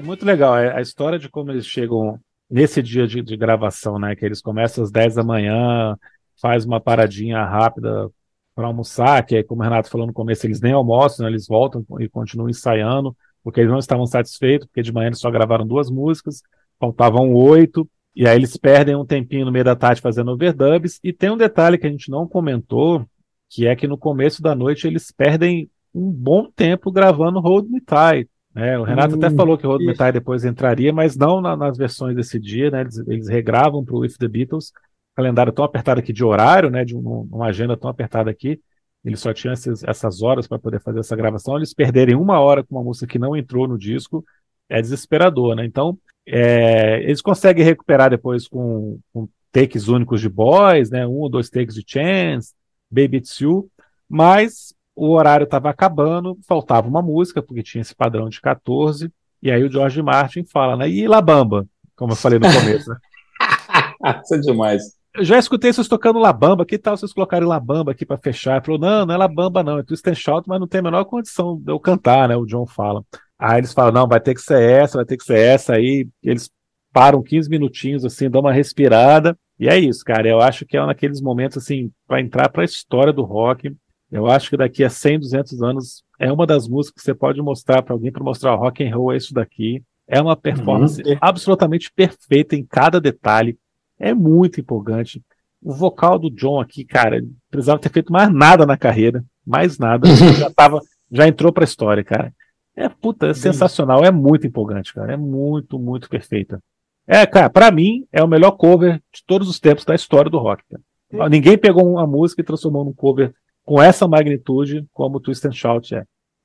É muito legal. É a história de como eles chegam nesse dia de, de, gravação, né? Que eles começam às 10 da manhã, faz uma paradinha rápida para almoçar, que é como o Renato falou no começo, eles nem almoçam, né, eles voltam e continuam ensaiando, porque eles não estavam satisfeitos, porque de manhã eles só gravaram duas músicas, faltavam oito, e aí eles perdem um tempinho no meio da tarde fazendo overdubs, e tem um detalhe que a gente não comentou, que é que no começo da noite eles perdem um bom tempo gravando Hold Me Tight. Né? O Renato hum, até falou que Me Tight depois entraria, mas não na, nas versões desse dia, né? eles, eles regravam para o With the Beatles, calendário tão apertado aqui de horário, né, de um, uma agenda tão apertada aqui, eles só tinham esses, essas horas para poder fazer essa gravação, eles perderem uma hora com uma música que não entrou no disco, é desesperador, né? Então, é, eles conseguem recuperar depois com, com, takes únicos de Boys, né? Um ou dois takes de Chance, Baby It's You, mas o horário estava acabando, faltava uma música, porque tinha esse padrão de 14, e aí o George Martin fala, né? E La Bamba, como eu falei no começo, né? Isso é demais. Eu já escutei vocês tocando Labamba, que tal vocês colocarem Labamba aqui para fechar? Ele falou, não, não é Labamba não, é Twist and Shout, mas não tem a menor condição de eu cantar, né? O John fala. Aí eles falam, não, vai ter que ser essa, vai ter que ser essa, aí eles param 15 minutinhos, assim, dão uma respirada, e é isso, cara, eu acho que é um daqueles momentos, assim, para entrar para a história do rock, eu acho que daqui a 100, 200 anos, é uma das músicas que você pode mostrar para alguém para mostrar o rock and roll é isso daqui, é uma performance uhum. absolutamente perfeita em cada detalhe, é muito empolgante. O vocal do John aqui, cara, precisava ter feito mais nada na carreira, mais nada, já tava, já entrou pra história, cara. É puta, é sensacional, é muito empolgante, cara, é muito, muito perfeita. É, cara, para mim é o melhor cover de todos os tempos da história do rock. Cara. Ninguém pegou uma música e transformou num cover com essa magnitude como o Twist and Shout é.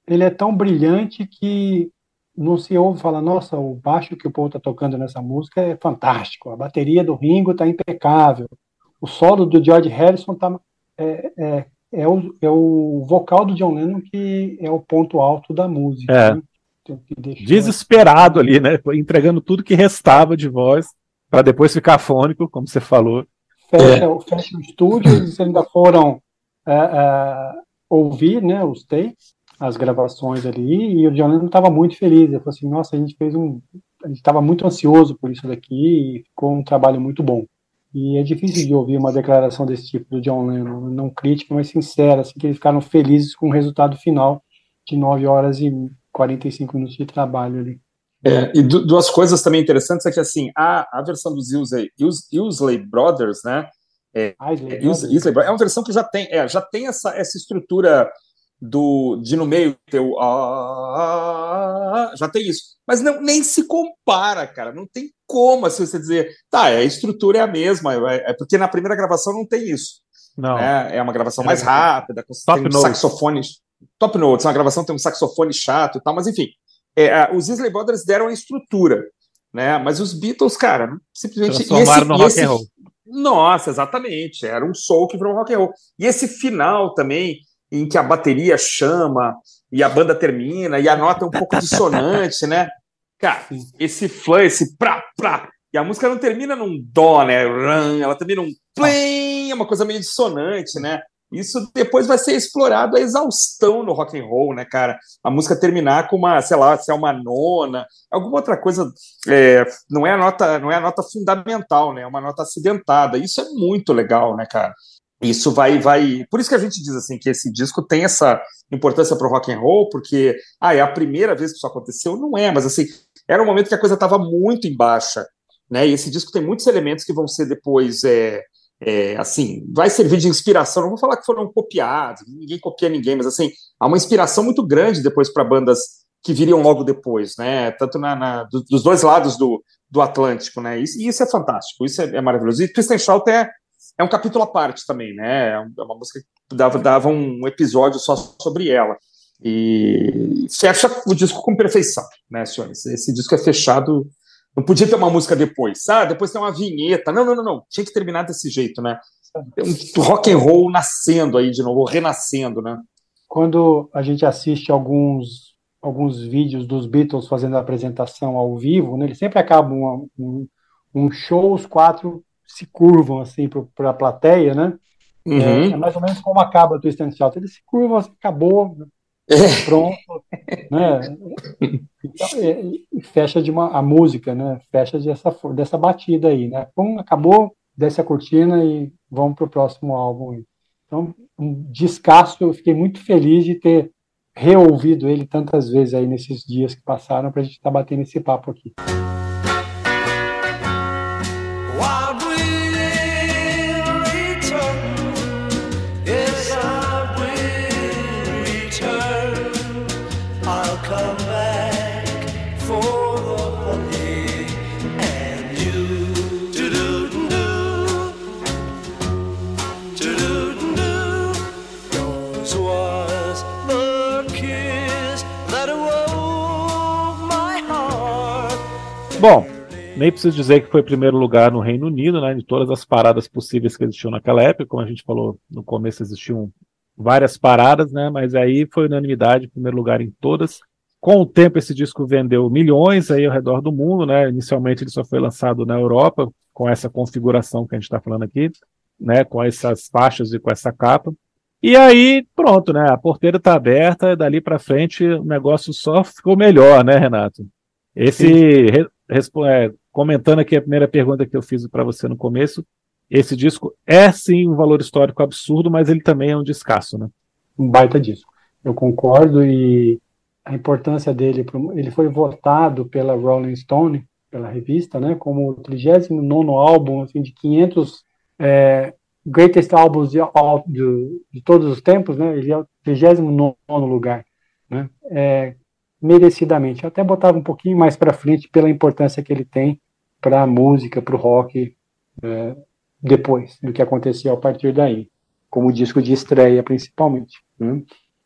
Ele é tão brilhante que não se ouve falar, nossa, o baixo que o Paul está tocando nessa música é fantástico, a bateria do Ringo está impecável, o solo do George Harrison tá, é, é, é, o, é o vocal do John Lennon que é o ponto alto da música. É. Né? Desesperado ali, né? Entregando tudo que restava de voz para depois ficar fônico, como você falou. Fecha, é. fecha o estúdio, eles ainda foram é, ouvir né, os takes as gravações ali, e o Lennon estava muito feliz. Ele falou assim: nossa, a gente fez um. A gente estava muito ansioso por isso daqui e ficou um trabalho muito bom. E é difícil de ouvir uma declaração desse tipo do John Lennon, não crítica, mas sincera, assim, que eles ficaram felizes com o resultado final de 9 horas e 45 minutos de trabalho ali. É, e duas coisas também interessantes é que, assim, a, a versão dos Isley Brothers, né, é, Isley, Isley, Isley, é uma versão que já tem, é, já tem essa, essa estrutura do de no meio ter o ah, já tem isso, mas não nem se compara, cara, não tem como assim você dizer, tá, a estrutura é a mesma, é, é porque na primeira gravação não tem isso, não né? é uma gravação mais rápida, com top tem um saxofone, top notes, uma gravação tem um saxofone chato e tal, mas enfim, é, os Isley Brothers deram a estrutura, né? Mas os Beatles, cara, simplesmente transformaram no rock and roll. Nossa, exatamente, era um soul que virou rock and roll. E esse final também em que a bateria chama e a banda termina e a nota é um pouco dissonante, né? Cara, esse flan, esse pra, pra, e a música não termina num dó, né? Ela termina num plim, é uma coisa meio dissonante, né? Isso depois vai ser explorado a exaustão no rock and roll, né, cara? A música terminar com uma, sei lá, se é uma nona, alguma outra coisa, é, não é a nota, não é a nota fundamental, né? É uma nota acidentada. Isso é muito legal, né, cara? isso vai vai por isso que a gente diz assim que esse disco tem essa importância para o rock and roll porque ah é a primeira vez que isso aconteceu não é mas assim era um momento que a coisa estava muito em baixa né e esse disco tem muitos elementos que vão ser depois é, é, assim vai servir de inspiração não vou falar que foram copiados ninguém copia ninguém mas assim há uma inspiração muito grande depois para bandas que viriam logo depois né tanto na, na dos dois lados do, do Atlântico né e isso é fantástico isso é, é maravilhoso e Twist and Shout é é um capítulo à parte também, né? É, é uma música que dava, dava um episódio só sobre ela. E fecha o disco com perfeição, né, senhores? Esse disco é fechado. Não podia ter uma música depois. Ah, depois tem uma vinheta. Não, não, não, não. Tinha que terminar desse jeito, né? Um rock and roll nascendo aí de novo, renascendo, né? Quando a gente assiste alguns alguns vídeos dos Beatles fazendo a apresentação ao vivo, né, eles sempre acabam um, um, um show, os quatro se curvam assim para a plateia, né? Uhum. É, é, mais ou menos como acaba o Twist and Shout. Eles se curvam, assim, acabou, é. Pronto, né? Então, é, fecha de uma a música, né? Fecha dessa dessa batida aí, né? Então, acabou, desce a cortina e vamos para o próximo álbum. Aí. Então, um descasso, eu fiquei muito feliz de ter reouvido ele tantas vezes aí nesses dias que passaram para a gente estar tá batendo esse papo aqui. Bom, nem preciso dizer que foi primeiro lugar no Reino Unido, né, de todas as paradas possíveis que existiam naquela época, como a gente falou no começo, existiam várias paradas, né, mas aí foi unanimidade, primeiro lugar em todas. Com o tempo, esse disco vendeu milhões aí ao redor do mundo, né, inicialmente ele só foi lançado na Europa, com essa configuração que a gente está falando aqui, né, com essas faixas e com essa capa. E aí, pronto, né, a porteira está aberta, dali para frente o negócio só ficou melhor, né, Renato? Esse é, comentando aqui a primeira pergunta que eu fiz para você no começo, esse disco é sim um valor histórico absurdo, mas ele também é um descasso, né? Um baita disco. Eu concordo e a importância dele, ele foi votado pela Rolling Stone, pela revista, né, como o 39 álbum assim, de 500 é, greatest albums de, de, de, todos os tempos, né, ele é o 39 lugar. Né, é, merecidamente. Eu até botava um pouquinho mais para frente pela importância que ele tem para a música, para o rock, é, depois do que aconteceu a partir daí, como disco de estreia principalmente. Né?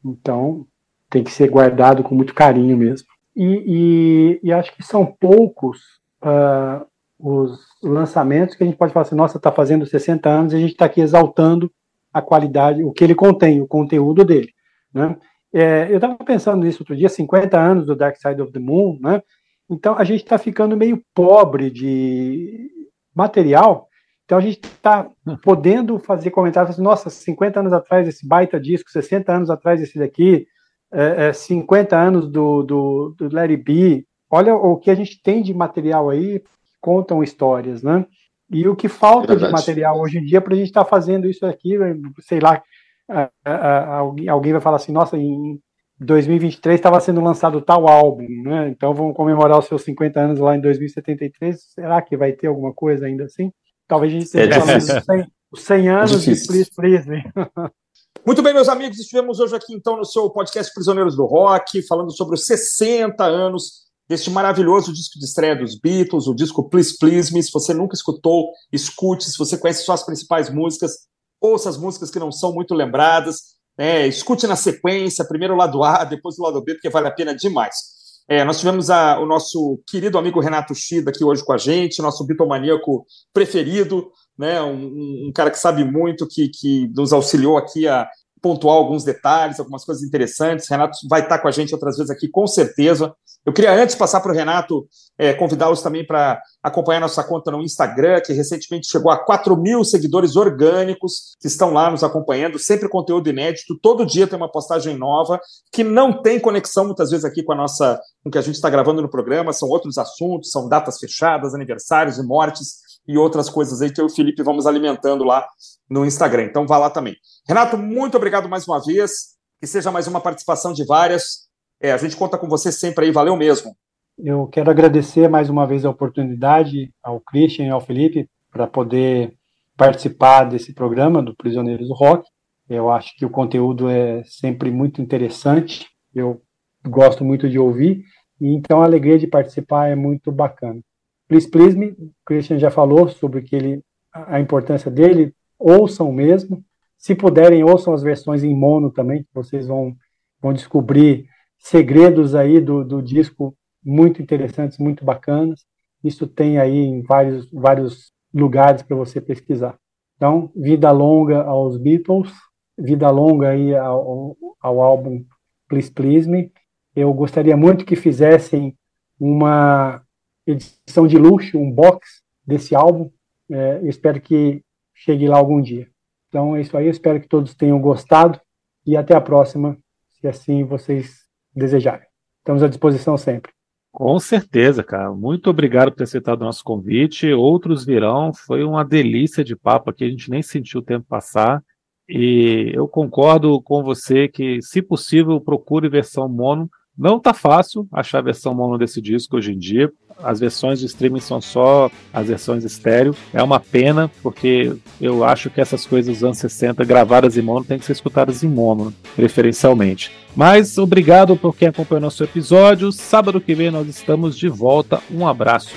Então tem que ser guardado com muito carinho mesmo. E, e, e acho que são poucos uh, os lançamentos que a gente pode falar assim, nossa, está fazendo 60 anos e a gente está aqui exaltando a qualidade, o que ele contém, o conteúdo dele. Né? É, eu estava pensando nisso outro dia, 50 anos do Dark Side of the Moon, né? Então a gente está ficando meio pobre de material. Então a gente está podendo fazer comentários assim, nossa, 50 anos atrás esse baita disco, 60 anos atrás esse daqui, é, é, 50 anos do, do, do Larry B. Olha o que a gente tem de material aí, contam histórias, né? E o que falta de material hoje em dia para a gente estar tá fazendo isso aqui, sei lá, alguém vai falar assim, nossa, em 2023 estava sendo lançado tal álbum, né? Então vamos comemorar os seus 50 anos lá em 2073. Será que vai ter alguma coisa ainda assim? Talvez a gente esteja é falando 100, os 100 anos é de Please Please. Muito bem, meus amigos, estivemos hoje aqui então no seu podcast Prisioneiros do Rock, falando sobre os 60 anos deste maravilhoso disco de estreia dos Beatles, o disco Please Please Me. Se você nunca escutou, escute. Se você conhece só as principais músicas, ouça as músicas que não são muito lembradas, né? escute na sequência, primeiro o lado A, depois o lado B, porque vale a pena demais. É, nós tivemos a, o nosso querido amigo Renato Shida aqui hoje com a gente, nosso bitomaníaco preferido, né? Um, um, cara que sabe muito, que, que nos auxiliou aqui a pontuar alguns detalhes, algumas coisas interessantes. Renato vai estar com a gente outras vezes aqui, com certeza. Eu queria antes passar para o Renato, é, convidá-los também para acompanhar nossa conta no Instagram, que recentemente chegou a 4 mil seguidores orgânicos que estão lá nos acompanhando, sempre conteúdo inédito, todo dia tem uma postagem nova, que não tem conexão muitas vezes aqui com a nossa, com o que a gente está gravando no programa, são outros assuntos, são datas fechadas, aniversários e mortes e outras coisas aí que eu e o Felipe vamos alimentando lá no Instagram. Então vá lá também. Renato, muito obrigado mais uma vez. Que seja mais uma participação de várias. É, a gente conta com você sempre aí. Valeu mesmo. Eu quero agradecer mais uma vez a oportunidade ao Christian e ao Felipe para poder participar desse programa do Prisioneiros do Rock. Eu acho que o conteúdo é sempre muito interessante. Eu gosto muito de ouvir. E então a alegria de participar é muito bacana. Please Please Me, o Christian já falou sobre que ele, a importância dele, ouçam mesmo. Se puderem, ouçam as versões em mono também, que vocês vão, vão descobrir segredos aí do, do disco muito interessantes, muito bacanas. Isso tem aí em vários, vários lugares para você pesquisar. Então, vida longa aos Beatles, vida longa aí ao, ao álbum Please Please Me. Eu gostaria muito que fizessem uma edição de luxo, um box desse álbum. É, espero que chegue lá algum dia. Então é isso aí, espero que todos tenham gostado e até a próxima, se assim vocês desejarem. Estamos à disposição sempre. Com certeza, cara. Muito obrigado por ter aceitado o nosso convite. Outros virão. Foi uma delícia de papo aqui. A gente nem sentiu o tempo passar. E eu concordo com você que, se possível, procure versão mono. Não tá fácil achar a versão mono desse disco hoje em dia as versões de streaming são só as versões estéreo. É uma pena, porque eu acho que essas coisas dos anos 60 gravadas em mono têm que ser escutadas em mono, preferencialmente. Mas obrigado por quem acompanhou nosso episódio. Sábado que vem nós estamos de volta. Um abraço.